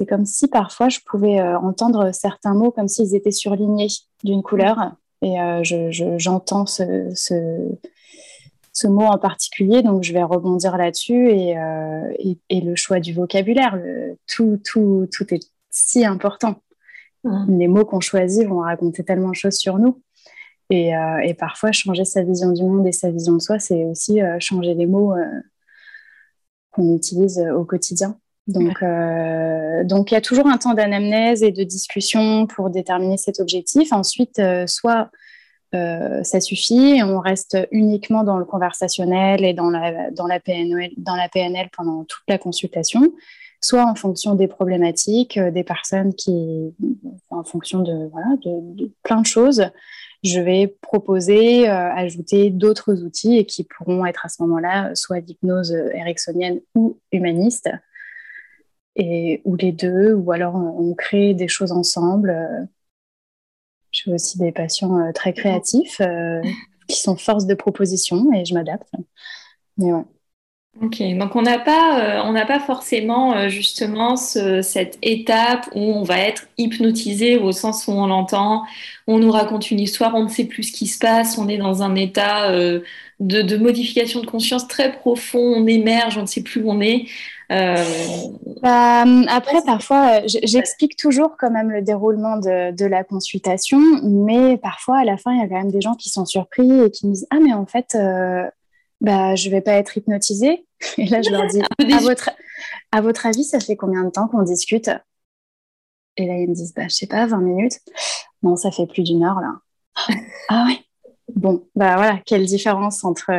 comme si parfois je pouvais entendre certains mots comme s'ils étaient surlignés d'une couleur. Et j'entends ce, ce mot en particulier, donc je vais rebondir là-dessus et, euh, le choix du vocabulaire, tout, tout, tout est si important. Mmh. Les mots qu'on choisit vont raconter tellement de choses sur nous. Et, euh, parfois, changer sa vision du monde et sa vision de soi, c'est aussi euh, changer les mots qu'on utilise au quotidien. Donc, donc, il y a toujours un temps d'anamnèse et de discussion pour déterminer cet objectif. Ensuite, soit euh, ça suffit. On reste uniquement dans le conversationnel et dans la, PNL, pendant toute la consultation, soit en fonction des problématiques, euh, des personnes qui, en fonction de, plein de choses, je vais proposer, euh, ajouter d'autres outils et qui pourront être à ce moment-là soit d'hypnose ericksonienne ou humaniste, et, ou les deux, ou alors on crée des choses ensemble j'ai aussi des patients euh, très créatifs euh, qui sont force de proposition et je m'adapte. Mais ouais. Ok, donc on n'a pas, euh, on n'a pas forcément justement cette étape où on va être hypnotisé au sens où on l'entend, on nous raconte une histoire, on ne sait plus ce qui se passe, on est dans un état de, de, modification de conscience très profond, on émerge, on ne sait plus où on est. Euh, bah, après, parfois, euh, j'explique toujours quand même le déroulement de, la consultation, mais parfois, à la fin, il y a quand même des gens qui sont surpris et qui me disent Ah, mais en fait, euh, bah, je vais pas être hypnotisée. Et là, je leur dis à votre, à votre avis, ça fait combien de temps qu'on discute? Et là, ils me disent bah, Je sais pas, 20 minutes. Non, ça fait plus d'une heure là. ah ouais Bon, bah voilà, quelle différence entre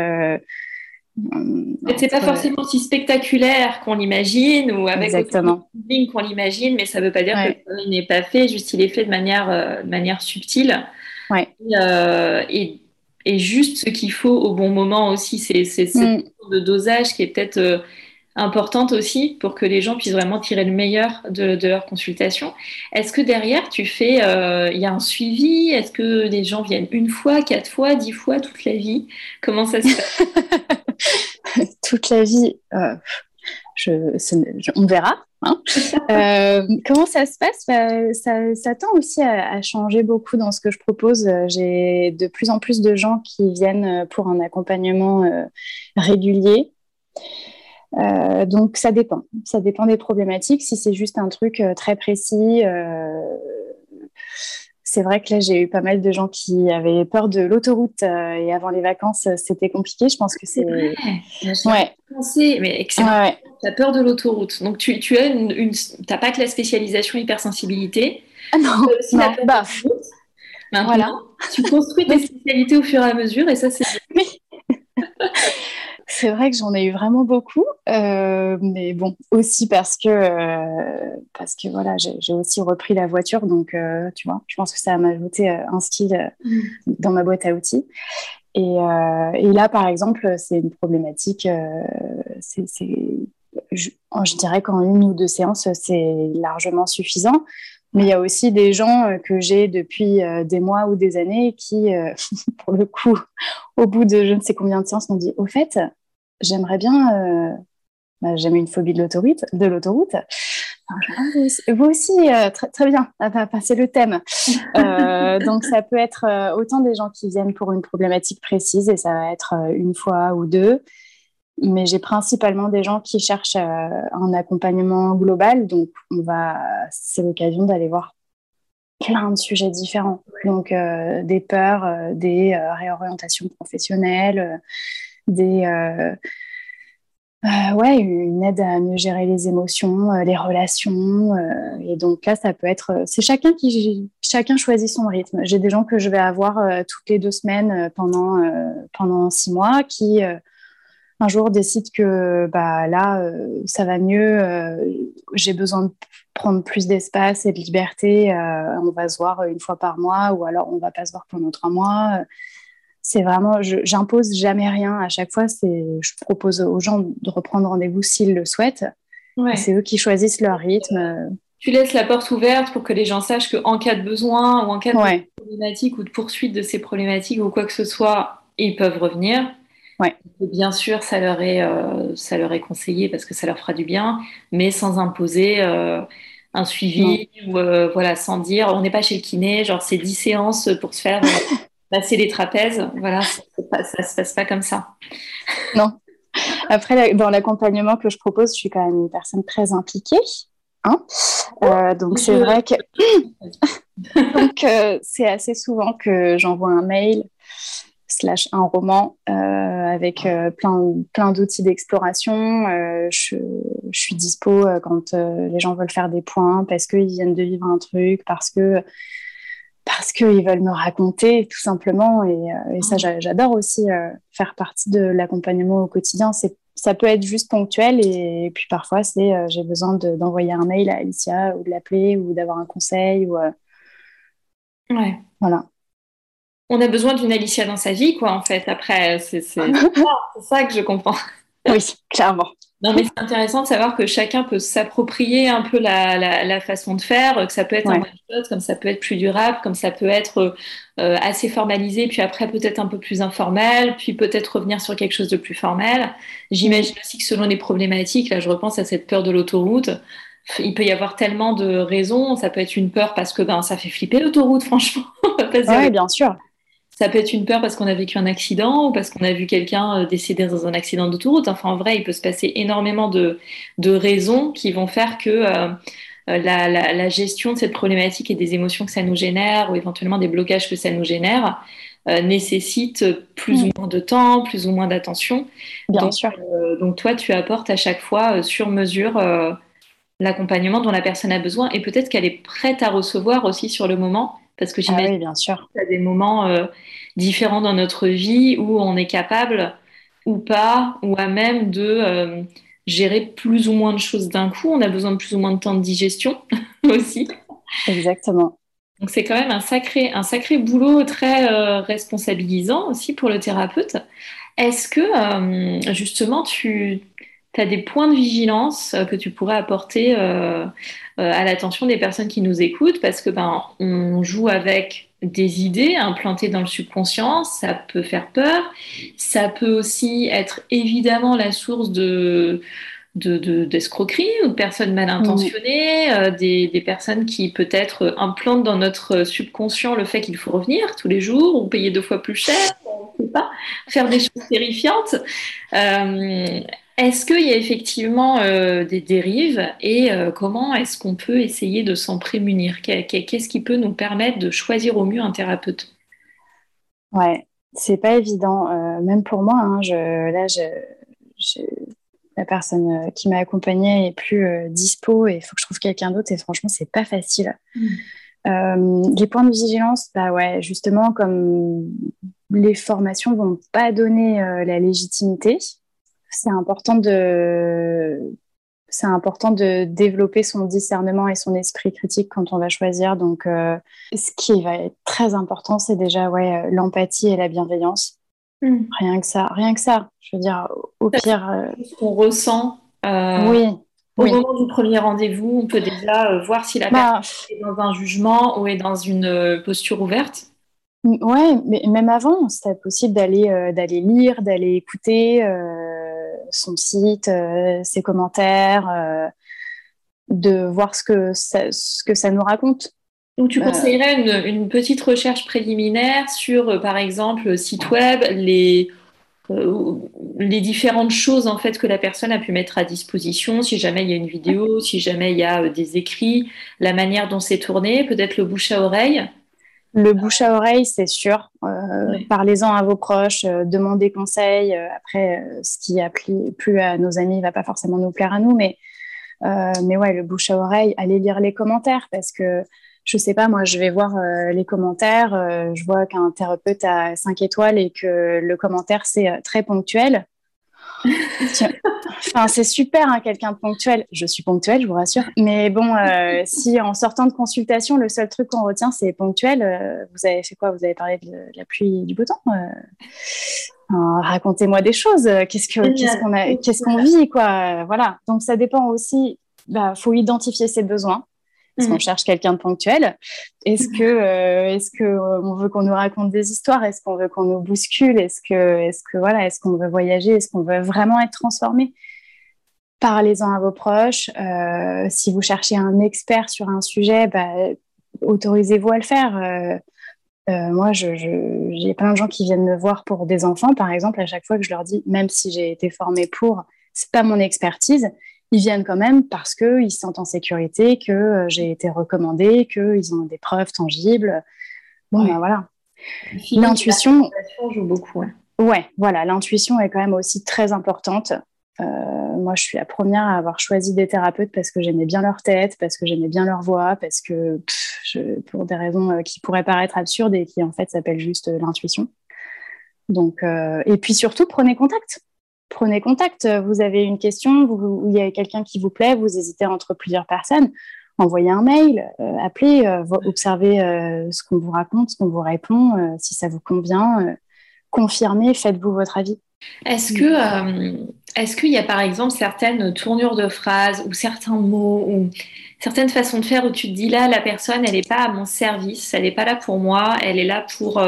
c'est pas forcément si spectaculaire qu'on l'imagine ou avec Exactement. qu'on l'imagine, mais ça veut pas dire que le n'est pas fait, juste il est fait de manière, de manière subtile. Ouais. Et, et, juste ce qu'il faut au bon moment aussi. C'est cette mm. de dosage qui est peut-être importante aussi pour que les gens puissent vraiment tirer le meilleur de, leur consultation. Est-ce que derrière, tu fais, euh, il y a un suivi? Est-ce que les gens viennent une fois, quatre fois, dix fois, toute la vie? Comment ça se passe? Toute la vie, euh, je, on verra. Hein. Euh, comment ça se passe? Bah, ça, tend aussi à, à, changer beaucoup dans ce que je propose. J'ai de plus en plus de gens qui viennent pour un accompagnement régulier. Euh, donc ça dépend, ça dépend des problématiques. Si c'est juste un truc euh, très précis, euh, c'est vrai que là j'ai eu pas mal de gens qui avaient peur de l'autoroute et avant les vacances c'était compliqué. Je pense que c'est. Ouais. Pensé, mais excellent. Tu as peur de l'autoroute, donc tu, tu as une, une... pas que la spécialisation hypersensibilité. Ah non, non bah. voilà. tu construis tes spécialités au fur et à mesure et ça c'est. C'est vrai que j'en ai eu vraiment beaucoup, euh, mais bon, aussi parce que, euh, parce que voilà, j'ai aussi repris la voiture, donc euh, tu vois, je pense que ça m'a ajouté un style mm. dans ma boîte à outils. Et, et là, par exemple, c'est une problématique, c'est, je, je, dirais qu'en une ou deux séances, c'est largement suffisant. Mais il y a aussi des gens que j'ai depuis des mois ou des années qui, pour le coup, au bout de je ne sais combien de séances, m'ont dit Au fait, j'aimerais bien. Euh, bah, J'ai une phobie de l'autoroute. De l'autoroute. vous aussi, euh, très, très, bien, c'est le thème. Euh, donc, ça peut être autant des gens qui viennent pour une problématique précise et ça va être une fois ou deux. Mais j'ai principalement des gens qui cherchent un accompagnement global. Donc, on va, c'est l'occasion d'aller voir plein de sujets différents. Donc, des peurs, des réorientations professionnelles des euh, euh, ouais, une aide à mieux gérer les émotions, euh, les relations. et donc là, ça peut être. C'est chacun qui chacun choisit son rythme. J'ai des gens que je vais avoir toutes les deux semaines pendant pendant six mois qui un jour décident que bah là ça va mieux. J'ai besoin de prendre plus d'espace et de liberté. on va se voir une fois par mois ou alors on va pas se voir pendant trois mois c'est vraiment, j'impose jamais rien. À chaque fois, c'est, je propose aux gens de reprendre rendez-vous s'ils le souhaitent. C'est eux qui choisissent leur rythme. Tu laisses la porte ouverte pour que les gens sachent qu'en cas de besoin ou en cas de problématique ou de poursuite de ces problématiques ou quoi que ce soit, ils peuvent revenir. Ouais. bien sûr, ça leur, est, euh, ça leur est conseillé parce que ça leur fera du bien, mais sans imposer euh, un suivi ou euh, voilà, sans dire on n'est pas chez le kiné, genre c'est 10 séances pour se faire passer les trapèzes. Voilà, ça ne se passe pas comme ça. Non. Après, dans l'accompagnement que je propose, je suis quand même une personne très impliquée. Hein euh, donc c'est vrai que donc euh, c'est assez souvent que j'envoie un mail slash un roman euh, avec plein plein d'outils d'exploration. Je, je, suis dispo quand les gens veulent faire des points parce qu'ils viennent de vivre un truc, parce que parce qu'ils veulent me raconter tout simplement. Et, euh, ça, ah. j'adore aussi euh, faire partie de l'accompagnement au quotidien. Ça peut être juste ponctuel et, puis parfois, c'est euh, j'ai besoin d'envoyer un mail à Alicia ou de l'appeler ou d'avoir un conseil. Ou, Ouais. Voilà. On a besoin d'une Alicia dans sa vie, quoi, en fait. Après, c'est ça que je comprends. oui, clairement. Non, mais c'est intéressant de savoir que chacun peut s'approprier un peu la, façon de faire, que ça peut être un one comme ça peut être plus durable, comme ça peut être euh, assez formalisé, puis après peut-être un peu plus informel, puis peut-être revenir sur quelque chose de plus formel. J'imagine aussi que selon les problématiques, là je repense à cette peur de l'autoroute, il peut y avoir tellement de raisons. Ça peut être une peur parce que ben, ça fait flipper l'autoroute, franchement. oui, bien sûr. Ça peut être une peur parce qu'on a vécu un accident ou parce qu'on a vu quelqu'un euh, décéder dans un accident d'autoroute. Enfin, en vrai, il peut se passer énormément de, raisons qui vont faire que euh, euh, la, gestion de cette problématique et des émotions que ça nous génère ou éventuellement des blocages que ça nous génère nécessite plus ou mm. moins de temps, plus ou moins d'attention. Bien donc, sûr. donc toi, tu apportes à chaque fois sur mesure l'accompagnement dont la personne a besoin et peut-être qu'elle est prête à recevoir aussi sur le moment parce que ah j'imagine bien sûr. qu'il y a des moments euh, différents dans notre vie où on est capable ou pas, ou à même de gérer plus ou moins de choses d'un coup. On a besoin de plus ou moins de temps de digestion aussi. Exactement. Donc c'est quand même un sacré, un sacré boulot très euh, responsabilisant aussi pour le thérapeute. Est-ce que euh, justement tu as des points de vigilance euh, que tu pourrais apporter à l'attention des personnes qui nous écoutent Parce que ben on joue avec des idées implantées dans le subconscient, ça peut faire peur, ça peut aussi être évidemment la source de d'escroquerie ou de personnes mal intentionnées, euh, des, des, personnes qui peut-être implantent dans notre subconscient le fait qu'il faut revenir tous les jours ou payer deux fois plus cher, on ne sait pas, faire des choses terrifiantes. Euh, est-ce qu'il y a effectivement euh, des dérives et comment est-ce qu'on peut essayer de s'en prémunir? Qu'est-ce qui peut nous permettre de choisir au mieux un thérapeute? Ouais, c'est pas évident, même pour moi. Hein, je, là, je, je la personne euh, qui m'a accompagnée est plus euh, dispo et il faut que je trouve quelqu'un d'autre et franchement c'est pas facile. Mm. Euh, les points de vigilance, bah ouais, justement comme les formations vont pas donner la légitimité, c'est important de c'est important de développer son discernement et son esprit critique quand on va choisir. Donc, ce qui va être très important, c'est déjà ouais, l'empathie et la bienveillance. Mm. Rien que ça, rien que ça. Je veux dire, au pire. Euh, ce qu'on ressent. Euh, oui. Au moment du premier rendez-vous, on peut déjà euh, voir si la bah, personne est dans un jugement ou est dans une posture ouverte. Ouais, mais même avant, c'était possible d'aller d'aller lire, d'aller écouter son site, ses commentaires, de voir ce que ce que ça nous raconte. Donc, tu bah, conseillerais une, petite recherche préliminaire sur, euh, par exemple, site web, les, euh, les différentes choses en fait que la personne a pu mettre à disposition, si jamais il y a une vidéo, si jamais il y a euh, des écrits, la manière dont c'est tourné, peut-être le bouche à oreille. Le bouche à oreille, c'est sûr. Parlez-en à vos proches, demandez conseil. après, ce qui a plu, à nos amis ne va pas forcément nous plaire à nous, mais, mais ouais, le bouche à oreille, allez lire les commentaires parce que je sais pas, moi, je vais voir euh, les commentaires, euh, je vois qu'un thérapeute a 5 étoiles et que le commentaire, c'est euh, très ponctuel. Enfin, c'est super, hein, quelqu'un de ponctuel. Je suis ponctuelle, je vous rassure. Mais bon, si en sortant de consultation, le seul truc qu'on retient, c'est ponctuel, vous avez fait quoi? Vous avez parlé de, la pluie et du beau temps Racontez-moi des choses. Qu'est-ce qu'on vit, quoi? Voilà. Donc, ça dépend aussi. Bah, faut identifier ses besoins est-ce qu'on mm. cherche quelqu'un de ponctuel Est-ce que, euh, est-ce que euh, on veut qu'on nous raconte des histoires? Est-ce qu'on veut qu'on nous bouscule? Est-ce que, est-ce que voilà, est-ce qu'on veut voyager? Est-ce qu'on veut vraiment être transformé? Parlez-en à vos proches. Euh, si vous cherchez un expert sur un sujet, bah, autorisez-vous à le faire. moi, j'ai je, plein de gens qui viennent me voir pour des enfants, par exemple, à chaque fois que je leur dis, même si j'ai été formée pour, c'est pas mon expertise, ils viennent quand même parce qu'ils se sentent en sécurité, que euh, j'ai été recommandée, qu'ils ont des preuves tangibles. Bon, ben voilà. L'intuition joue beaucoup. Ouais, voilà, l'intuition est quand même aussi très importante. Euh, moi, je suis la première à avoir choisi des thérapeutes parce que j'aimais bien leur tête, parce que j'aimais bien leur voix, parce que pour des raisons euh, qui pourraient paraître absurdes et qui en fait s'appellent juste l'intuition. Donc, et puis surtout, prenez contact prenez contact. Vous avez une question, il y a quelqu'un qui vous plaît, vous hésitez entre plusieurs personnes, envoyez un mail, euh, appelez, euh, observez euh, ce qu'on vous raconte, ce qu'on vous répond, si ça vous convient, confirmez, faites-vous votre avis. Est-ce que est-ce qu'il y a par exemple certaines tournures de phrases ou certains mots ou certaines façons de faire où tu te dis là la personne elle n'est pas à mon service, elle n'est pas là pour moi, elle est là pour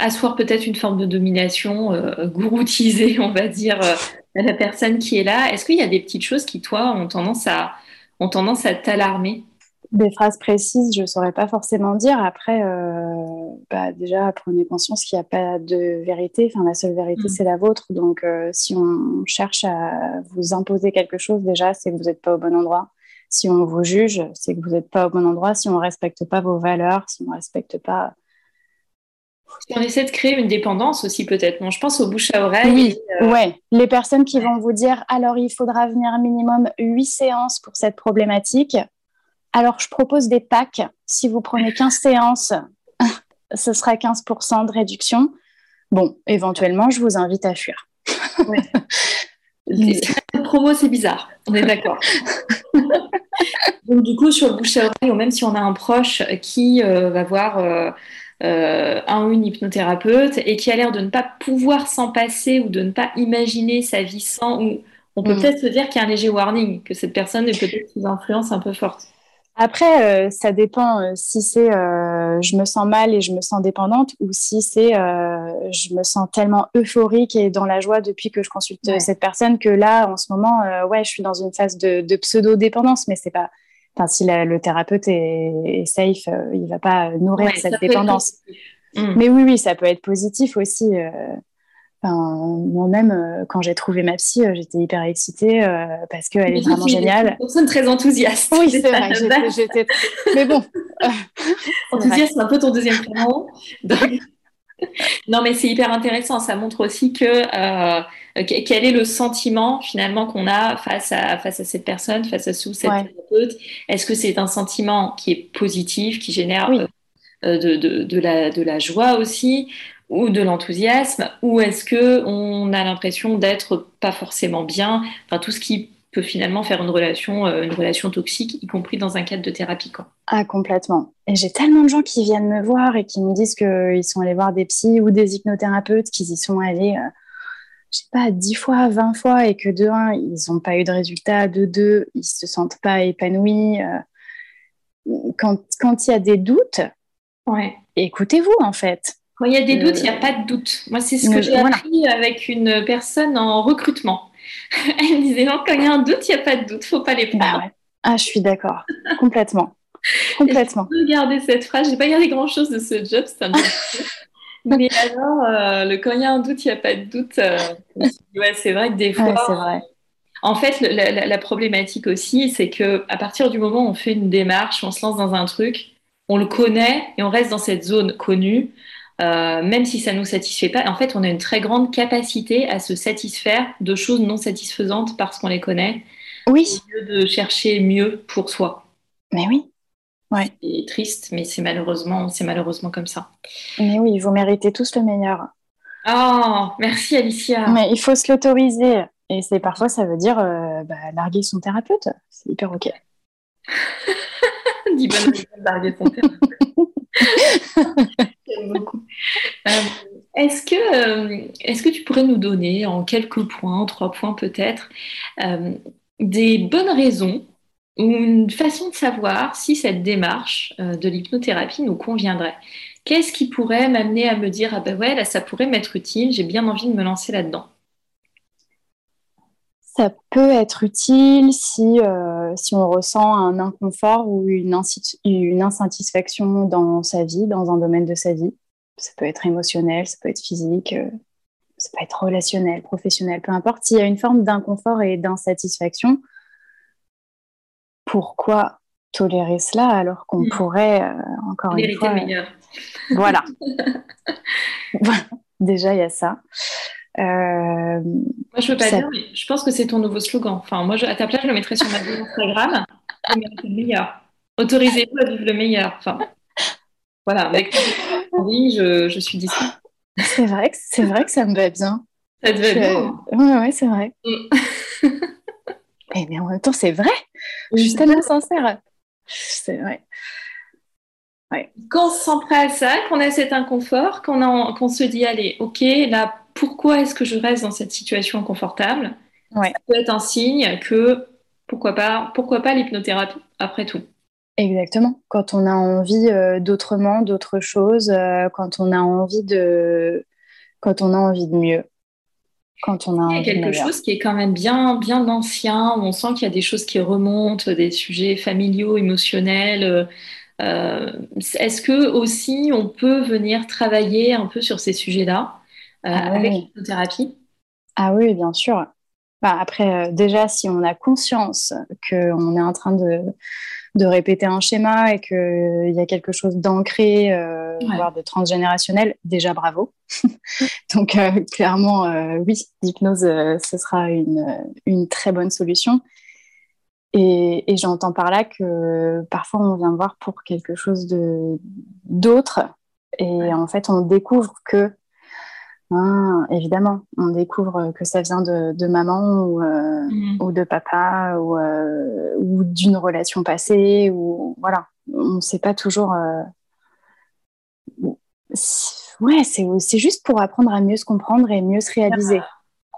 asseoir peut-être une forme de domination, euh, gouroutiser, on va dire, euh, la personne qui est là. Est-ce qu'il y a des petites choses qui, toi, ont tendance à, ont tendance à t'alarmer? Des phrases précises, je ne saurais pas forcément dire. Après, euh, bah, déjà, prenez conscience qu'il n'y a pas de vérité. Enfin, la seule vérité, mm. c'est la vôtre. Donc, si on cherche à vous imposer quelque chose, déjà, c'est que vous n'êtes pas au bon endroit. Si on vous juge, c'est que vous n'êtes pas au bon endroit. Si on ne respecte pas vos valeurs, si on ne respecte pas on essaie de créer une dépendance aussi peut-être. je pense aux bouche à oreille. Oui, euh, ouais. Les personnes qui vont vous dire alors il faudra venir minimum 8 séances pour cette problématique. Alors je propose des packs. Si vous prenez 15 séances, ce sera 15% de réduction. Bon, éventuellement, je vous invite à fuir. Les promo, c'est bizarre. On est d'accord. Donc, du coup, sur le bouche à oreille, ou même si on a un proche qui euh, va voir euh, euh, un ou une hypnothérapeute et qui a l'air de ne pas pouvoir s'en passer ou de ne pas imaginer sa vie sans, ou on peut mm. peut-être se dire qu'il y a un léger warning, que cette personne est peut-être sous influence un peu forte. Après, euh, ça dépend euh, si c'est euh, je me sens mal et je me sens dépendante ou si c'est je me sens tellement euphorique et dans la joie depuis que je consulte cette personne que là, en ce moment, ouais, je suis dans une phase de, pseudo-dépendance, mais c'est pas. Enfin, si le thérapeute est, safe, il va pas nourrir cette dépendance. Mm. Mais oui, oui, ça peut être positif aussi moi-même, euh, quand j'ai trouvé ma psy, euh, j'étais hyper excitée euh, parce qu'elle est vraiment géniale. Une personne très enthousiaste. Oui, c'est vrai. J'étais, Mais bon. enthousiaste, c'est un peu ton deuxième prénom. non, mais c'est hyper intéressant. Ça montre aussi que quel est le sentiment finalement qu'on a face à, face à cette personne, face à sous cette thérapeute? Est-ce que c'est un sentiment qui est positif, qui génère de, de, de, la, de la joie aussi ou de l'enthousiasme, ou est-ce que on a l'impression d'être pas forcément bien, enfin tout ce qui peut finalement faire une relation, euh, une relation toxique, y compris dans un cadre de thérapie. Quoi. Ah, complètement. Et j'ai tellement de gens qui viennent me voir et qui me disent qu'ils sont allés voir des psys ou des hypnothérapeutes, qu'ils y sont allés, euh, je sais pas, 10 fois, 20 fois, et que de un, ils n'ont pas eu de résultat, de deux, ils se sentent pas épanouis. Euh. quand il y a des doutes, ouais. écoutez-vous en fait. Quand il y a des doutes, il n'y a pas de doute. Moi, c'est ce que j'ai appris avec une personne en recrutement. Elle me disait non, quand il y a un doute, il n'y a pas de doute, il ne faut pas les prendre. Bah ah, je suis d'accord, complètement. complètement. Garder cette phrase, je n'ai pas gardé grand-chose de ce job, c'est un Mais alors, euh, le, quand il y a un doute, il n'y a pas de doute. Euh, ouais, c'est vrai que des fois. c'est vrai. En fait, la, la, problématique aussi, c'est que à partir du moment où on fait une démarche, on se lance dans un truc, on le connaît et on reste dans cette zone connue. Euh, même si ça ne nous satisfait pas, en fait, on a une très grande capacité à se satisfaire de choses non satisfaisantes parce qu'on les connaît. Oui. Au lieu de chercher mieux pour soi. Mais oui. Ouais. C'est triste, mais c'est malheureusement, c'est malheureusement comme ça. Mais oui, vous méritez tous le meilleur. Oh, merci Alicia. Mais il faut se l'autoriser. Et c'est parfois, ça veut dire euh, bah, larguer son thérapeute. C'est hyper OK. Dis bonne larguer son thérapeute. beaucoup. Euh, est-ce que, euh, est-ce que tu pourrais nous donner en quelques points, trois points peut-être, des bonnes raisons ou une façon de savoir si cette démarche de l'hypnothérapie nous conviendrait Qu'est-ce qui pourrait m'amener à me dire ah ben ouais là ça pourrait m'être utile, j'ai bien envie de me lancer là-dedans? Ça peut être utile si, si on ressent un inconfort ou une, une insatisfaction dans sa vie, dans un domaine de sa vie. Ça peut être émotionnel, ça peut être physique, euh, ça peut être relationnel, professionnel, peu importe. S'il y a une forme d'inconfort et d'insatisfaction, pourquoi tolérer cela alors qu'on mm. pourrait, euh, encore une fois... meilleur. Voilà. Déjà, il y a ça. Euh, moi, je ne peux pas dire, mais je pense que c'est ton nouveau slogan. Enfin, moi, à ta place, je le mettrais sur ma bio Instagram. le meilleur. Autorisez-vous à vivre le meilleur. Enfin, voilà, avec oui, je, je suis d'ici. C'est vrai, que, c'est vrai que ça me va bien. Ça te va bien Oui, ouais, c'est vrai. Mm. mais, en même temps, c'est vrai. Je suis tellement sincère. C'est. Quand on se sent prêt à ça, qu'on a cet inconfort, qu'on, se dit, allez, ok, là, pourquoi est-ce que je reste dans cette situation inconfortable? Ouais. Ça peut être un signe que, pourquoi pas, pourquoi pas l'hypnothérapie, après tout. Exactement. Quand on a envie euh, d'autrement, d'autre chose, euh, quand on a envie de, quand on a envie de mieux. Quand on a Il y a quelque chose qui est quand même bien, bien ancien. On sent qu'il y a des choses qui remontent, des sujets familiaux, émotionnels. Euh, est-ce que aussi on peut venir travailler un peu sur ces sujets-là ah avec l'hypnothérapie? Ah oui, bien sûr. Bah, après, déjà, si on a conscience qu'on est en train de de répéter un schéma et qu'il y a quelque chose d'ancré, euh, voire de transgénérationnel, déjà bravo. Donc euh, clairement, euh, oui, l'hypnose, ce sera une, une, très bonne solution. Et, et j'entends par là que parfois on vient voir pour quelque chose d'autre et en fait on découvre que Ah, évidemment, on découvre que ça vient de, maman ou, mm-hmm. de papa ou, ou d'une relation passée ou voilà, on ne sait pas toujours. Ouais, c'est juste pour apprendre à mieux se comprendre et mieux se réaliser.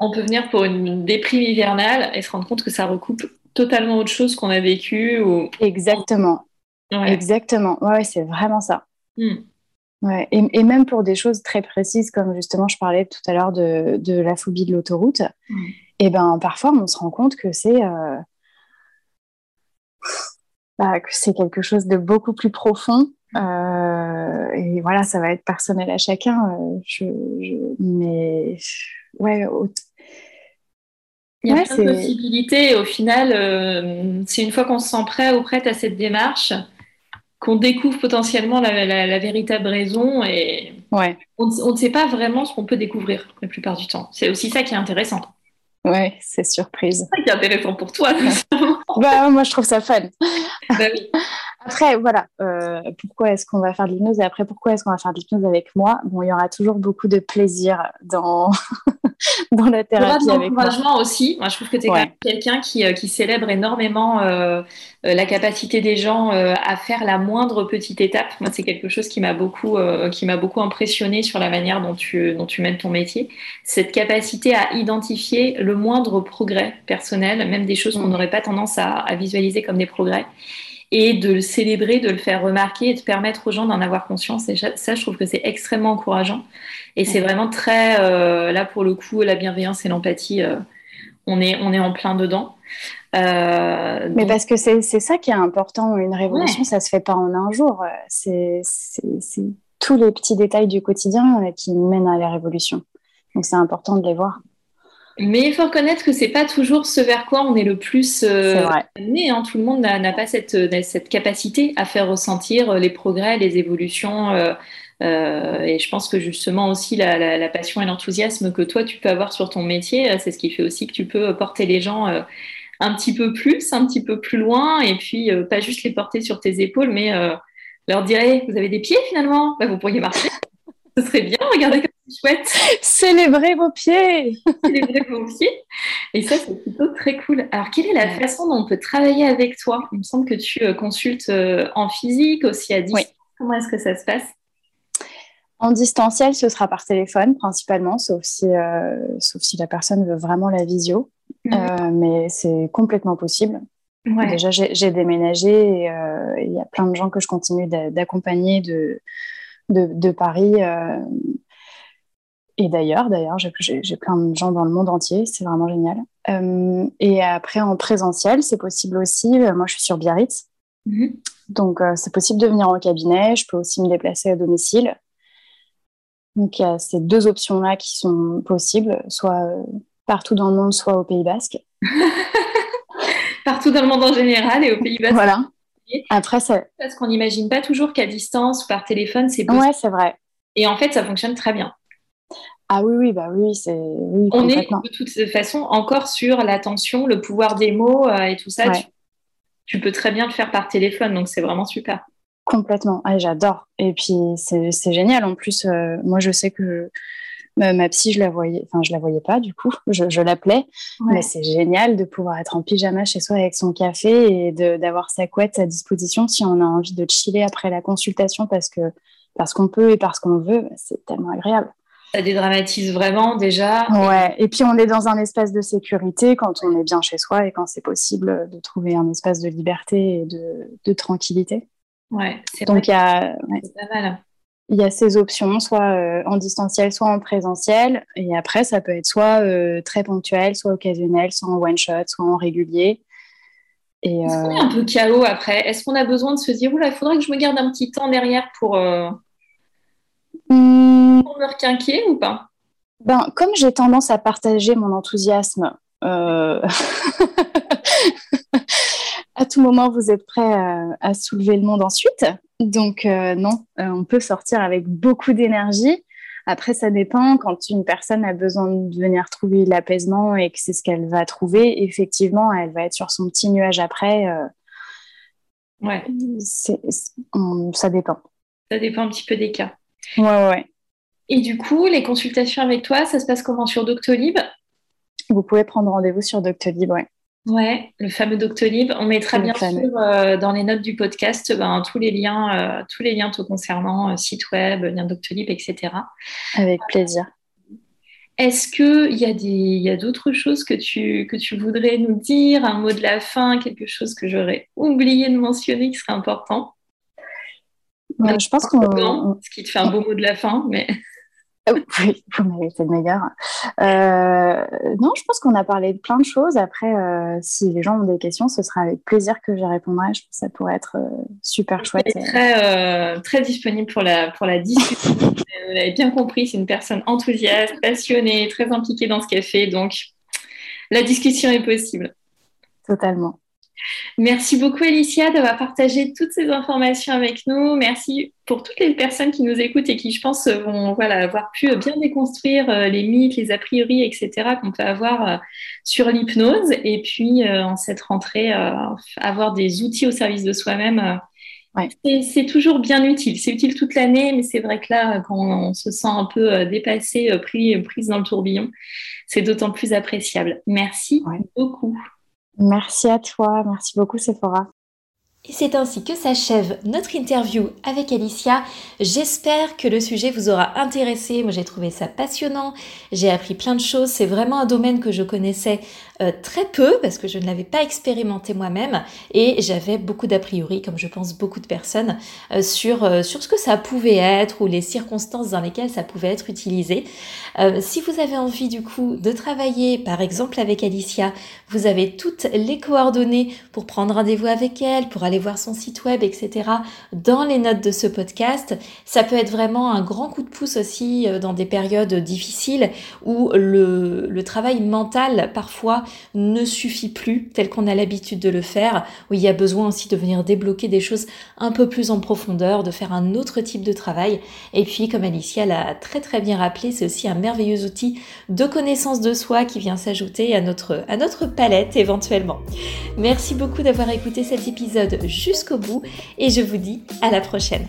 On peut venir pour une déprime hivernale et se rendre compte que ça recoupe totalement autre chose qu'on a vécu. Ou... Exactement. Exactement. Ouais, c'est vraiment ça. Hmm. Ouais. Et, même pour des choses très précises, comme justement je parlais tout à l'heure de, de, la phobie de l'autoroute, et eh ben parfois on se rend compte que c'est euh, bah, que c'est quelque chose de beaucoup plus profond. Euh, et voilà, ça va être personnel à chacun. Euh, je, mais ouais, il y a plein de possibilités. au final, c'est une fois qu'on se sent prêt ou prête à cette démarche qu'on découvre potentiellement la, véritable raison et ouais. on, ne sait pas vraiment ce qu'on peut découvrir la plupart du temps. C'est aussi ça qui est intéressant. Ouais, c'est surprise. C'est ça qui est intéressant pour toi. bah, moi, je trouve ça fun. Bah oui. Après, voilà, euh, pourquoi est-ce qu'on va faire de l'hypnose et après, pourquoi est-ce qu'on va faire de l'hypnose avec moi? Bon, il y aura toujours beaucoup de plaisir dans, dans la thérapie avec moi. aussi. Moi, je trouve que tu es quelqu'un qui, euh, qui, célèbre énormément euh, la capacité des gens à faire la moindre petite étape. Moi, c'est quelque chose qui m'a beaucoup, qui m'a beaucoup impressionné sur la manière dont tu, dont tu mènes ton métier. Cette capacité à identifier le moindre progrès personnel, même des choses qu'on mm. n'aurait pas tendance à, à visualiser comme des progrès et de le célébrer, de le faire remarquer et de permettre aux gens d'en avoir conscience. Et ça, je trouve que c'est extrêmement encourageant. Et c'est vraiment très, euh, là pour le coup, la bienveillance et l'empathie, euh, on, est, on est en plein dedans. Euh, Mais parce que c'est ça qui est important. Une révolution, ça se fait pas en un jour. C'est tous les petits détails du quotidien qui mènent à la révolution. Donc c'est important de les voir. Mais il faut reconnaître que c'est pas toujours ce vers quoi on est le plus euh, amené. Hein. Tout le monde n'a pas cette, euh, cette, capacité à faire ressentir euh, les progrès, les évolutions. Euh, euh, et je pense que justement aussi la, la, la passion et l'enthousiasme que toi tu peux avoir sur ton métier, c'est ce qui fait aussi que tu peux porter les gens un petit peu plus, un petit peu plus loin, et puis pas juste les porter sur tes épaules, mais leur dire vous avez des pieds finalement, bah, vous pourriez marcher. Ce serait bien, regardez comme c'est chouette. Célébrez vos pieds. Célébrez vos pieds. Et ça, c'est plutôt très cool. Alors, quelle est la façon dont on peut travailler avec toi? Il me semble que tu euh, consultes euh, en physique, aussi à distance. Comment est-ce que ça se passe? En distanciel, ce sera par téléphone principalement, sauf si, euh, sauf si la personne veut vraiment la visio. Mhm. mais c'est complètement possible. Déjà, j'ai déménagé et il y a plein de gens que je continue d'accompagner de, de, Paris euh, et d'ailleurs. D'ailleurs, j'ai plein de gens dans le monde entier, c'est vraiment génial. Euh, et après, en présentiel, c'est possible aussi. Euh, moi, je suis sur Biarritz. Mhm. Donc, c'est possible de venir en cabinet. Je peux aussi me déplacer à domicile. Donc, il y a ces deux options-là qui sont possibles, soit partout dans le monde, soit au Pays Basque. partout dans le monde en général et au Pays Basque. Voilà. Après, ça... Parce qu'on n'imagine pas toujours qu'à distance ou par téléphone, c'est possible. Ouais, c'est vrai. Et en fait, ça fonctionne très bien. Ah oui, oui, bah oui, c'est. on est de toute façon encore sur l'attention, le pouvoir des mots euh, et tout ça. Tu, peux très bien le faire par téléphone, donc c'est vraiment super. Complètement. Ah, J'adore. Et puis c'est génial. En plus, euh, moi, je sais que ma psy, je la voyais, enfin, je la voyais pas du coup, je, l'appelais, mais c'est génial de pouvoir être en pyjama chez soi avec son café et d'avoir sa couette à disposition si on a envie de chiller après la consultation parce que parce qu'on peut et parce qu'on veut, c'est tellement agréable. Ça dédramatise vraiment déjà. Ouais, et puis on est dans un espace de sécurité quand on est bien chez soi et quand c'est possible de trouver un espace de liberté et de, de tranquillité. Ouais, c'est Donc il y a. pas mal il y a ces options, soit euh, en distanciel, soit en présentiel. Et après, ça peut être soit euh, très ponctuel, soit occasionnel, soit en one-shot, soit en régulier. Est-ce qu'on est un peu chaos après? Est-ce qu'on a besoin de se dire, oula, il faudrait que je me garde un petit temps derrière pour, euh, hmm. pour me requinquer ou pas? Ben, Comme j'ai tendance à partager mon enthousiasme, à tout moment, vous êtes prêt à soulever le monde ensuite. Donc euh, non, euh, on peut sortir avec beaucoup d'énergie. Après, ça dépend. Quand une personne a besoin de venir trouver l'apaisement et que c'est ce qu'elle va trouver, effectivement, elle va être sur son petit nuage après. Euh, ouais. ça dépend. Ça dépend un petit peu des cas. Ouais, ouais. Et du coup, les consultations avec toi, ça se passe comment? Sur Doctolib? Vous pouvez prendre rendez-vous sur Doctolib, ouais. Ouais, le fameux Doctolib. On mettra bien sûr euh, dans les notes du podcast ben, tous les liens, euh, tous les liens te concernant, euh, site web, lien Doctolib, etc. Avec plaisir. Est-ce qu'il y a, des, y a d'autres choses que tu, que tu voudrais nous dire, un mot de la fin, quelque chose que j'aurais oublié de mentionner qui serait important? Je pense qu'on... Ce qui te fait un beau mot de la fin, mais... Oui, vous méritez le meilleur. Euh, non, je pense qu'on a parlé de plein de choses. Après, euh, si les gens ont des questions, ce sera avec plaisir que j'y répondrai. Je pense que ça pourrait être euh, super chouette. Très, très disponible pour la, pour la discussion. Vous l'avez bien compris, c'est une personne enthousiaste, passionnée, très impliquée dans ce qu'elle fait. Donc, la discussion est possible. Totalement. Merci beaucoup Alicia d'avoir partagé toutes ces informations avec nous. Merci pour toutes les personnes qui nous écoutent et qui, je pense, vont voilà, avoir pu bien déconstruire euh, les mythes, les a priori, etc. qu'on peut avoir euh, sur l'hypnose. Et puis, euh, en cette rentrée, avoir des outils au service de soi-même. C'est toujours bien utile. C'est utile toute l'année, mais c'est vrai que là, quand on se sent un peu dépassé, pris, prise dans le tourbillon, c'est d'autant plus appréciable. Merci beaucoup. Merci à toi, merci beaucoup Sephora. Et c'est ainsi que s'achève notre interview avec Alicia. J'espère que le sujet vous aura intéressé. Moi, j'ai trouvé ça passionnant. J'ai appris plein de choses. C'est vraiment un domaine que je connaissais euh, très peu parce que je ne l'avais pas expérimenté moi-même et j'avais beaucoup d'a priori, comme je pense beaucoup de personnes, euh, sur, euh, sur ce que ça pouvait être ou les circonstances dans lesquelles ça pouvait être utilisé. si vous avez envie du coup de travailler par exemple avec Alicia, vous avez toutes les coordonnées pour prendre rendez-vous avec elle, pour aller voir son site web, etc. dans les notes de ce podcast. Ça peut être vraiment un grand coup de pouce aussi dans des périodes difficiles où le, le travail mental parfois ne suffit plus tel qu'on a l'habitude de le faire, où il y a besoin aussi de venir débloquer des choses un peu plus en profondeur, de faire un autre type de travail. Et puis, comme Alicia l'a très très bien rappelé, c'est aussi un merveilleux outil de connaissance de soi qui vient s'ajouter à notre, à notre palette éventuellement. Merci beaucoup d'avoir écouté cet épisode jusqu'au bout et je vous dis à la prochaine.